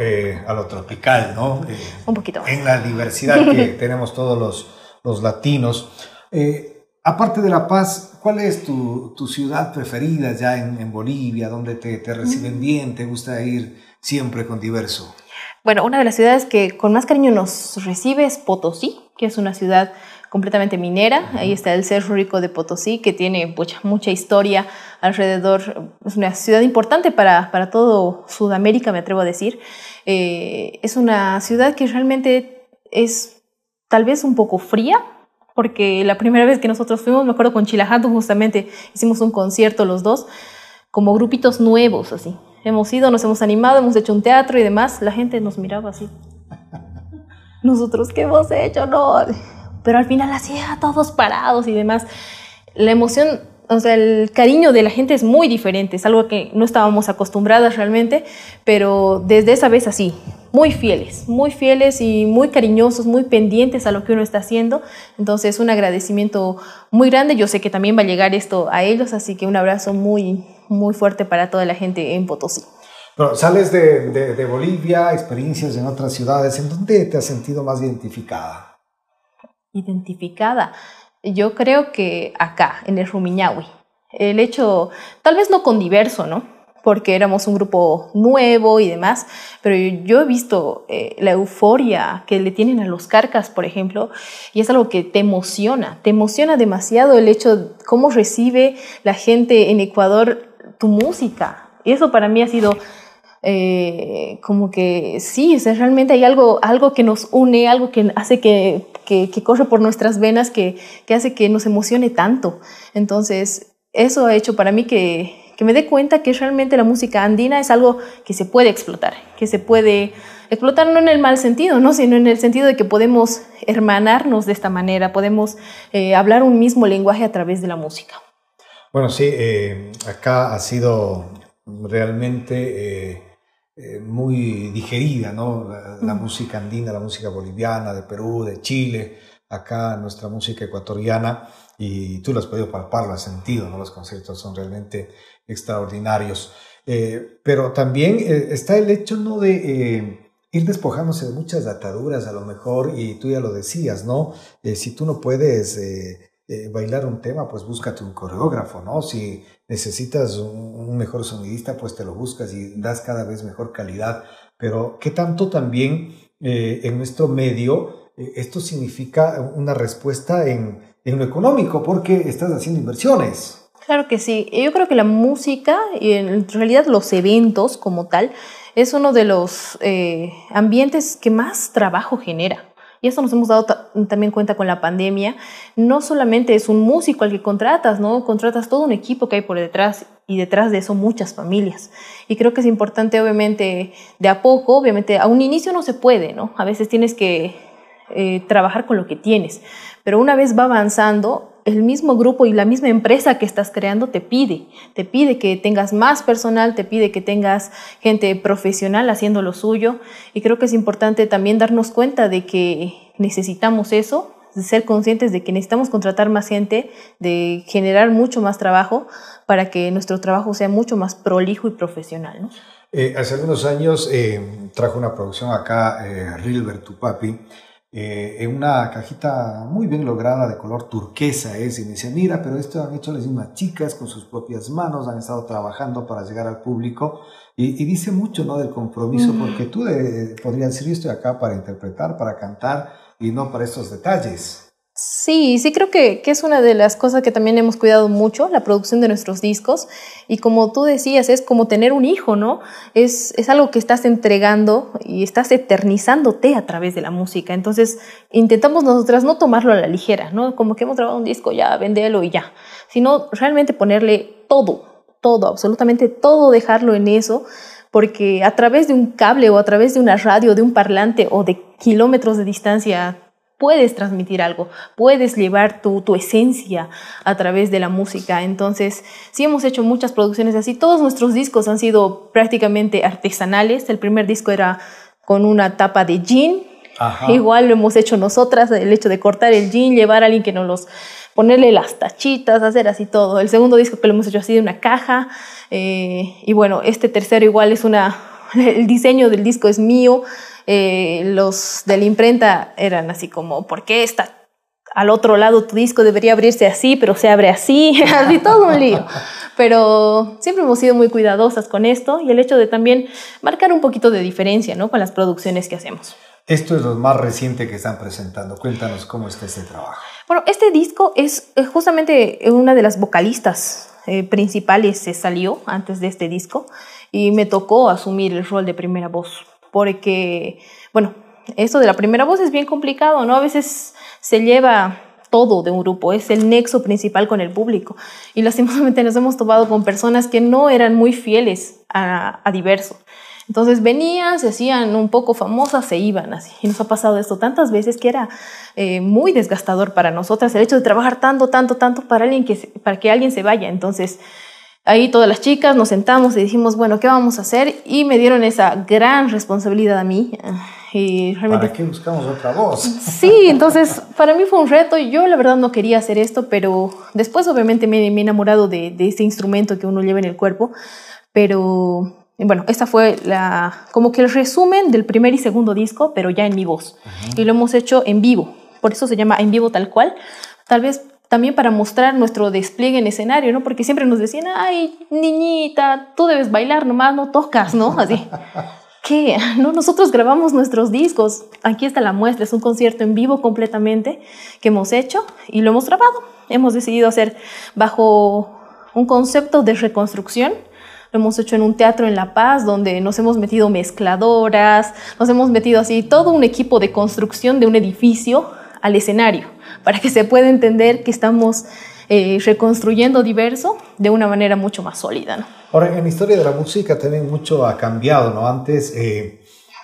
Eh, a lo tropical, ¿no? Eh, Un poquito. En la diversidad que tenemos todos los, los latinos. Eh, aparte de La Paz, ¿cuál es tu, tu ciudad preferida ya en, en Bolivia? ¿Dónde te, te reciben bien? ¿Te gusta ir siempre con diverso? Bueno, una de las ciudades que con más cariño nos recibe es Potosí, que es una ciudad completamente minera. Ahí está el Cerro Rico de Potosí, que tiene pucha, mucha historia alrededor. Es una ciudad importante para, para todo Sudamérica, me atrevo a decir. Eh, es una ciudad que realmente es tal vez un poco fría, porque la primera vez que nosotros fuimos, me acuerdo con Chilajato justamente, hicimos un concierto los dos, como grupitos nuevos, así. Hemos ido, nos hemos animado, hemos hecho un teatro y demás. La gente nos miraba así. Nosotros, ¿qué hemos hecho? No. Pero al final así, todos parados y demás. La emoción, o sea, el cariño de la gente es muy diferente. Es algo que no estábamos acostumbradas realmente, pero desde esa vez así, muy fieles, muy fieles y muy cariñosos, muy pendientes a lo que uno está haciendo. Entonces, un agradecimiento muy grande. Yo sé que también va a llegar esto a ellos, así que un abrazo muy, muy fuerte para toda la gente en Potosí. Bueno, sales de, de, de Bolivia, experiencias en otras ciudades. ¿En dónde te has sentido más identificada? Identificada. Yo creo que acá, en el Rumiñahui. El hecho, tal vez no con diverso, ¿no? Porque éramos un grupo nuevo y demás, pero yo he visto eh, la euforia que le tienen a los carcas, por ejemplo, y es algo que te emociona, te emociona demasiado el hecho de cómo recibe la gente en Ecuador tu música. Y eso para mí ha sido eh, como que sí, o sea, realmente hay algo, algo que nos une, algo que hace que, que, que corre por nuestras venas, que, que, hace que nos emocione tanto. Entonces, eso ha hecho para mí que, que me dé cuenta que realmente la música andina es algo que se puede explotar, que se puede explotar no en el mal sentido, ¿no? sino en el sentido de que podemos hermanarnos de esta manera, podemos eh, hablar un mismo lenguaje a través de la música. Bueno, sí, eh, acá ha sido realmente eh, muy digerida, ¿no? La, la, música andina, la música boliviana, de Perú, de Chile, acá nuestra música ecuatoriana, y tú lo has podido palpar, lo has sentido, ¿no? Los conciertos son realmente extraordinarios. Eh, pero también eh, está el hecho, ¿no? De ir despojándose de muchas ataduras, a lo mejor, y tú ya lo decías, ¿no? si tú no puedes eh, bailar un tema, pues búscate un coreógrafo, ¿no? Si necesitas un, mejor sonidista, pues te lo buscas y das cada vez mejor calidad. Pero, ¿qué tanto también eh, en nuestro medio eh, esto significa una respuesta en, lo económico? Porque estás haciendo inversiones. Claro que sí. Yo creo que la música y en realidad los eventos como tal es uno de los ambientes que más trabajo genera. Y eso nos hemos dado también cuenta con la pandemia. No solamente es un músico al que contratas, ¿no? Contratas todo un equipo que hay por detrás y detrás de eso muchas familias. Y creo que es importante, obviamente, de a poco, obviamente, a un inicio no se puede, ¿no? A veces tienes que eh, trabajar con lo que tienes. Pero una vez va avanzando, el mismo grupo y la misma empresa que estás creando te pide, te pide que tengas más personal, te pide que tengas gente profesional haciendo lo suyo y creo que es importante también darnos cuenta de que necesitamos eso, de ser conscientes de que necesitamos contratar más gente, de generar mucho más trabajo para que nuestro trabajo sea mucho más prolijo y profesional. ¿no? Eh, hace algunos años eh, trajo una producción acá, eh, Rilbert Tupapi, eh, en una cajita muy bien lograda de color turquesa es y me decía mira pero esto han hecho las mismas chicas con sus propias manos han estado trabajando para llegar al público y, y dice mucho no del compromiso mm. porque tú de, podrías decir yo estoy acá para interpretar para cantar y no para estos detalles Sí, sí creo que, que, es una de las cosas que también hemos cuidado mucho, la producción de nuestros discos. Y como tú decías, es como tener un hijo, ¿no? Es, es algo que estás entregando y estás eternizándote a través de la música. Entonces, intentamos nosotras no tomarlo a la ligera, ¿no? Como que hemos grabado un disco, ya, vendelo y ya. Sino realmente ponerle todo, todo, absolutamente todo, dejarlo en eso porque a través de un cable o a través de una radio, de un parlante o de kilómetros de distancia puedes transmitir algo, puedes llevar tu, tu, esencia a través de la música. Entonces, sí hemos hecho muchas producciones así. Todos nuestros discos han sido prácticamente artesanales. El primer disco era con una tapa de jean. Ajá. Igual lo hemos hecho nosotras, el hecho de cortar el jean, llevar a alguien que nos los ponerle las tachitas, hacer así todo. El segundo disco que lo hemos hecho así de una caja. Eh, y bueno, este tercero igual es una el diseño del disco es mío, eh, los de la imprenta eran así como, ¿por qué está al otro lado tu disco debería abrirse así, pero se abre así, así todo un lío. Pero siempre hemos sido muy cuidadosas con esto y el hecho de también marcar un poquito de diferencia ¿no? con las producciones que hacemos. Esto es lo más reciente que están presentando. Cuéntanos cómo está este trabajo. Bueno, este disco es eh, justamente una de las vocalistas eh, principales se salió antes de este disco y me tocó asumir el rol de primera voz porque, bueno, esto de la primera voz es bien complicado, ¿no? A veces se lleva todo de un grupo, es el nexo principal con el público. Y lastimosamente nos hemos topado con personas que no eran muy fieles a, a. Entonces venían, se hacían un poco famosas, se iban así. Y nos ha pasado esto tantas veces que era eh, muy desgastador para nosotras el hecho de trabajar tanto, tanto, tanto para que alguien se vaya. Entonces ahí todas las chicas nos sentamos y dijimos, bueno, ¿qué vamos a hacer? Y me dieron esa gran responsabilidad a mí. Y realmente, ¿Para qué buscamos otra voz? Sí, entonces para mí fue un reto. Yo la verdad no quería hacer esto, pero después obviamente me, me he enamorado de, de este instrumento que uno lleva en el cuerpo. Pero bueno, esta fue la, como que el resumen del primer y segundo disco, pero ya en mi voz. Y lo hemos hecho en vivo. Por eso se llama en vivo tal cual. Tal vez también para mostrar nuestro despliegue en escenario, ¿no? Porque siempre nos decían, ay, niñita, tú debes bailar nomás, no tocas, ¿no? Así. ¿Qué? No, nosotros grabamos nuestros discos. Aquí está la muestra, es un concierto en vivo completamente que hemos hecho y lo hemos grabado. Hemos decidido hacer bajo un concepto de reconstrucción. Lo hemos hecho en un teatro en La Paz, donde nos hemos metido mezcladoras, nos hemos metido así todo un equipo de construcción de un edificio al escenario, para que se pueda entender que estamos eh, reconstruyendo diverso de una manera mucho más sólida. ¿no? Ahora, en la historia de la música también mucho ha cambiado, ¿no? Antes eh,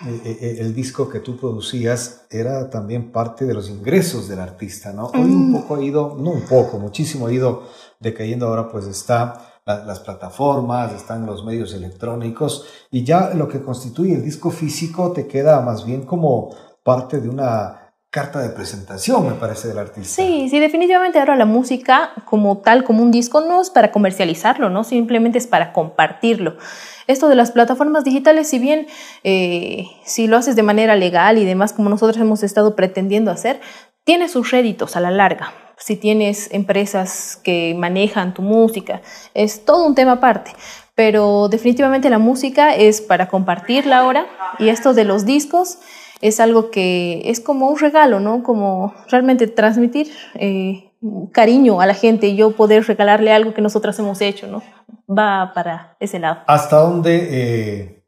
eh, el disco que tú producías era también parte de los ingresos del artista, ¿no? Hoy un mm. poco ha ido, no un poco, muchísimo ha ido decayendo, ahora pues está las plataformas, están los medios electrónicos y ya lo que constituye el disco físico te queda más bien como parte de una carta de presentación, me parece, del artista. Sí, sí, definitivamente ahora la música como tal, como un disco, no es para comercializarlo, ¿no? Simplemente es para compartirlo. Esto de las plataformas digitales, si bien eh, si lo haces de manera legal y demás, como nosotros hemos estado pretendiendo hacer, tiene sus réditos a la larga. Si tienes empresas que manejan tu música, es todo un tema aparte pero definitivamente la música es para compartirla ahora y esto de los discos es algo que es como un regalo, ¿no? Como realmente transmitir eh, cariño a la gente y yo poder regalarle algo que nosotras hemos hecho, ¿no? Va para ese lado. ¿Hasta dónde eh,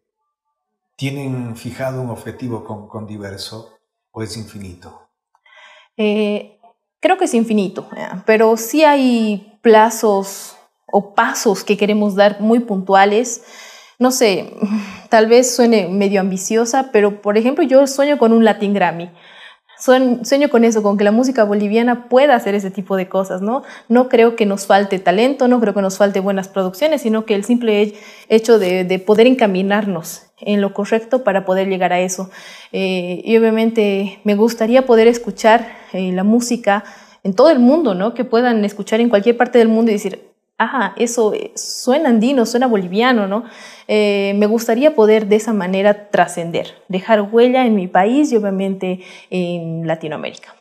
tienen fijado un objetivo con, con Diverso o es infinito? Eh, creo que es infinito, pero sí hay plazos o pasos que queremos dar muy puntuales no sé, tal vez suene medio ambiciosa, pero por ejemplo yo sueño con un Latin Grammy. Sueño con eso, con que la música boliviana pueda hacer ese tipo de cosas, ¿no? No creo que nos falte talento, no creo que nos falte buenas producciones, sino que el simple hecho de, poder encaminarnos en lo correcto para poder llegar a eso. Eh, y obviamente me gustaría poder escuchar eh, la música en todo el mundo, ¿no? Que puedan escuchar en cualquier parte del mundo y decir, ah, eso eh, suena andino, suena boliviano, ¿no? Eh, me gustaría poder de esa manera trascender, dejar huella en mi país y obviamente en Latinoamérica.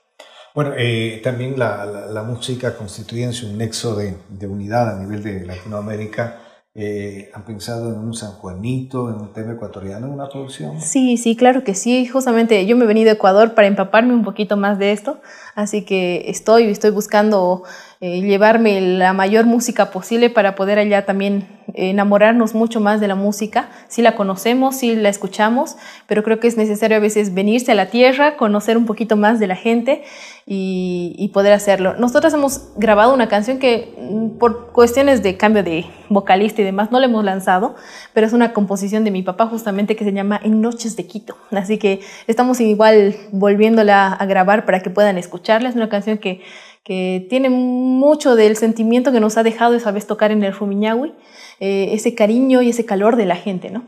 Bueno, eh, también la, música constituye un nexo de, de unidad a nivel de Latinoamérica eh, ¿Han pensado en un San Juanito, en un tema ecuatoriano, en una producción? Sí, sí, claro que sí. Justamente yo me he venido a Ecuador para empaparme un poquito más de esto, así que estoy, estoy buscando eh, llevarme la mayor música posible para poder allá también enamorarnos mucho más de la música. Sí la conocemos, sí la escuchamos, pero creo que es necesario a veces venirse a la tierra, conocer un poquito más de la gente y, poder hacerlo. Nosotros hemos grabado una canción que mm, por cuestiones de cambio de vocalista y demás no la hemos lanzado, pero es una composición de mi papá justamente que se llama En Noches de Quito. Así que estamos igual volviéndola a grabar para que puedan escucharla. Es una canción que, que tiene mucho del sentimiento que nos ha dejado esa vez tocar en el Rumiñahui, eh, ese cariño y ese calor de la gente, ¿no?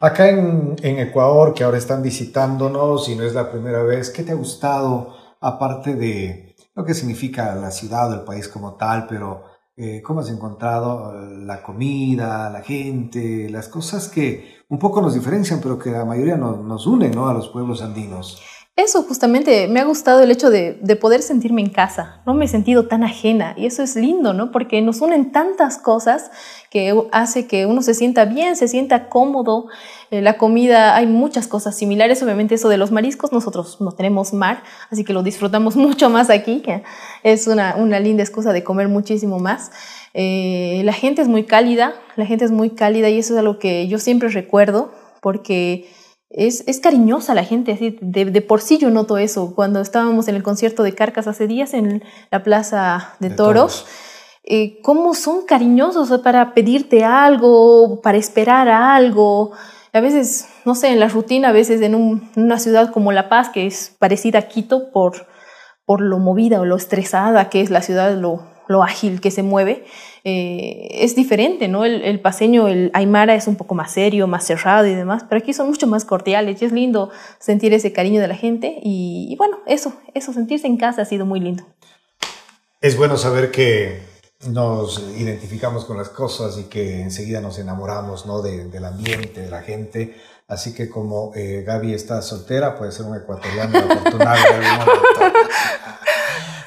Acá en, en Ecuador, que ahora están visitándonos y no es la primera vez, ¿qué te ha gustado? aparte de lo que significa la ciudad o el país como tal, pero eh, cómo has encontrado eh, la comida, la gente, las cosas que un poco nos diferencian, pero que la mayoría nos, nos unen ¿no? a los pueblos andinos. Eso justamente me ha gustado el hecho de, de, poder sentirme en casa, no me he sentido tan ajena y eso es lindo, ¿no? Porque nos unen tantas cosas que hace que uno se sienta bien, se sienta cómodo. Eh, la comida, hay muchas cosas similares, obviamente eso de los mariscos, nosotros no tenemos mar, así que lo disfrutamos mucho más aquí, es una, una linda excusa de comer muchísimo más. Eh, la gente es muy cálida, la gente es muy cálida y eso es algo que yo siempre recuerdo porque es, es, cariñosa la gente, así, de, de, por sí yo noto eso. Cuando estábamos en el concierto de Carcas hace días en la Plaza de, de Toros, toros. Eh, cómo son cariñosos para pedirte algo, para esperar algo. A veces, no sé, en la rutina, a veces en, un, en una ciudad como La Paz, que es parecida a Quito por, por lo movida o lo estresada que es la ciudad, lo, lo ágil que se mueve, eh, es diferente, ¿no? El, el, paseño, el aymara es un poco más serio, más cerrado y demás, pero aquí son mucho más cordiales y es lindo sentir ese cariño de la gente y, y bueno, eso, eso, sentirse en casa ha sido muy lindo. Es bueno saber que nos identificamos con las cosas y que enseguida nos enamoramos ¿no? de, del ambiente, de la gente. Así que como eh, Gaby está soltera, puede ser un ecuatoriano afortunado.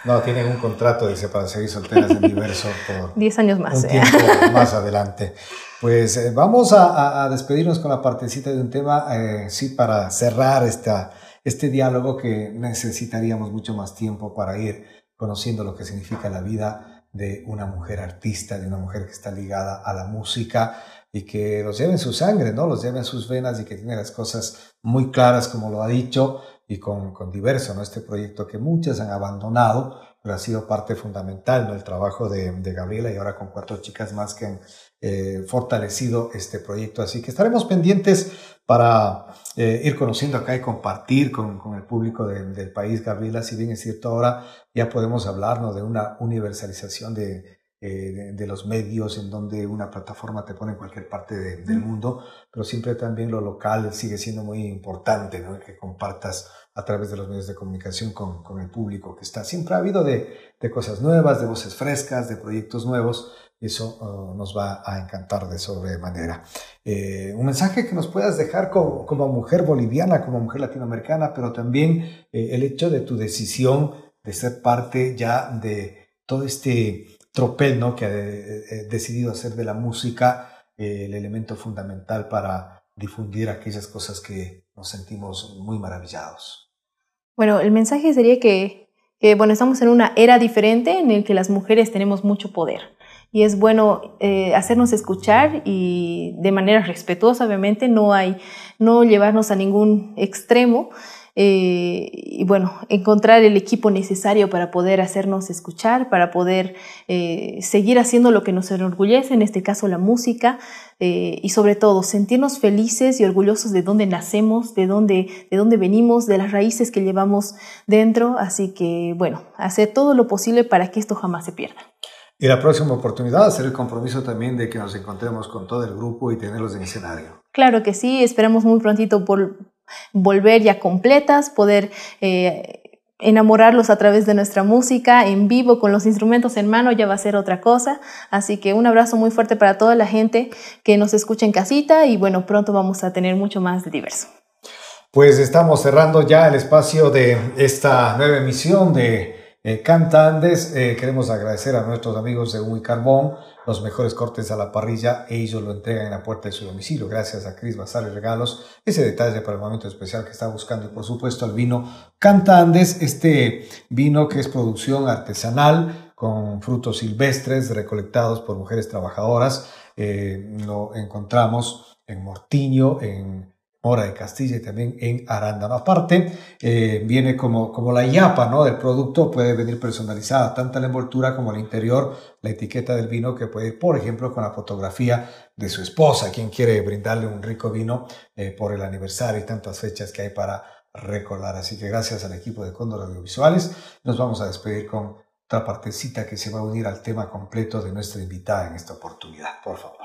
No, tienen un contrato, dice, para seguir solteras en diverso por 10 años más. Un ¿eh? tiempo más adelante. Pues eh, vamos a, a, despedirnos con la partecita de un tema, eh, sí, para cerrar esta, este diálogo que necesitaríamos mucho más tiempo para ir conociendo lo que significa la vida de una mujer artista, de una mujer que está ligada a la música y que los lleve en su sangre, ¿no? Los lleve en sus venas y que tiene las cosas muy claras, como lo ha dicho, y con, con Diverso, ¿no? Este proyecto que muchas han abandonado, pero ha sido parte fundamental, ¿no? El trabajo de, de Gabriela y ahora con cuatro chicas más que han eh, fortalecido este proyecto. Así que estaremos pendientes para eh, ir conociendo acá y compartir con, con el público de, del país, Gabriela. Si bien es cierto, ahora ya podemos hablarnos de una universalización de, eh, de, de, los medios en donde una plataforma te pone en cualquier parte de, del mundo, pero siempre también lo local sigue siendo muy importante, ¿no? que compartas a través de los medios de comunicación con, con el público que está. Siempre ha habido de, de, cosas nuevas, de voces frescas, de proyectos nuevos, eso uh, nos va a encantar de sobremanera. Eh, un mensaje que nos puedas dejar como, como, mujer boliviana, como mujer latinoamericana, pero también eh, el hecho de tu decisión de ser parte ya de todo este tropel ¿no? que ha eh, decidido hacer de la música el elemento fundamental para difundir aquellas cosas que nos sentimos muy maravillados. Bueno, el mensaje sería que, que bueno, estamos en una era diferente en el que las mujeres tenemos mucho poder y es bueno eh, hacernos escuchar y de manera respetuosa, obviamente, no hay, no llevarnos a ningún extremo, eh, y bueno, encontrar el equipo necesario para poder hacernos escuchar, para poder eh, seguir haciendo lo que nos enorgullece, en este caso la música, eh, y sobre todo sentirnos felices y orgullosos de dónde nacemos, de dónde, de dónde venimos, de las raíces que llevamos dentro. Así que bueno, hacer todo lo posible para que esto jamás se pierda. Y la próxima oportunidad, hacer el compromiso también de que nos encontremos con todo el grupo y tenerlos en escenario. Claro que sí, esperamos muy prontito por volver ya completas, poder eh, enamorarlos a través de nuestra música en vivo con los instrumentos en mano ya va a ser otra cosa. Así que un abrazo muy fuerte para toda la gente que nos escucha en casita y bueno, pronto vamos a tener mucho más de diverso. Pues estamos cerrando ya el espacio de esta nueva emisión de eh, Canta Andes. Eh, queremos agradecer a nuestros amigos de Uy Carbón los mejores cortes a la parrilla e ellos lo entregan en la puerta de su domicilio. Gracias a Cris Bazar Regalos. Ese detalle para el momento especial que está buscando y por supuesto el vino Canta Andes, este vino que es producción artesanal con frutos silvestres recolectados por mujeres trabajadoras. Eh, lo encontramos en Mortiño, en Mora de Castilla y también en Arándano. Aparte, eh, viene como, como la yapa ¿no? del producto, puede venir personalizada, tanto la envoltura como el interior, la etiqueta del vino que puede ir, por ejemplo, con la fotografía de su esposa, quien quiere brindarle un rico vino eh, por el aniversario y tantas fechas que hay para recordar. Así que gracias al equipo de Cóndor Audiovisuales, nos vamos a despedir con otra partecita que se va a unir al tema completo de nuestra invitada en esta oportunidad. Por favor.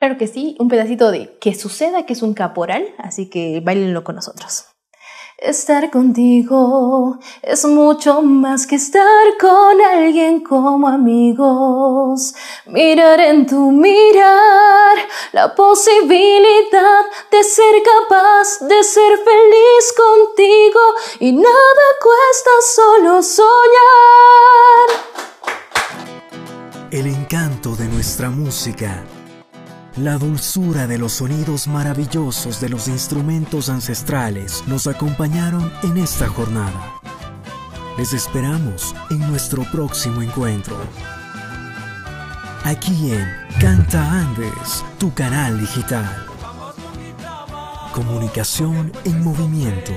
Claro que sí, un pedacito de Que suceda, que es un caporal, así que bailenlo con nosotros. Estar contigo es mucho más que estar con alguien como amigos. Mirar en tu mirar la posibilidad de ser capaz de ser feliz contigo y nada cuesta solo soñar. El encanto de nuestra música la dulzura de los sonidos maravillosos de los instrumentos ancestrales nos acompañaron en esta jornada. Les esperamos en nuestro próximo encuentro. Aquí en Canta Andes, tu canal digital. Comunicación en movimiento.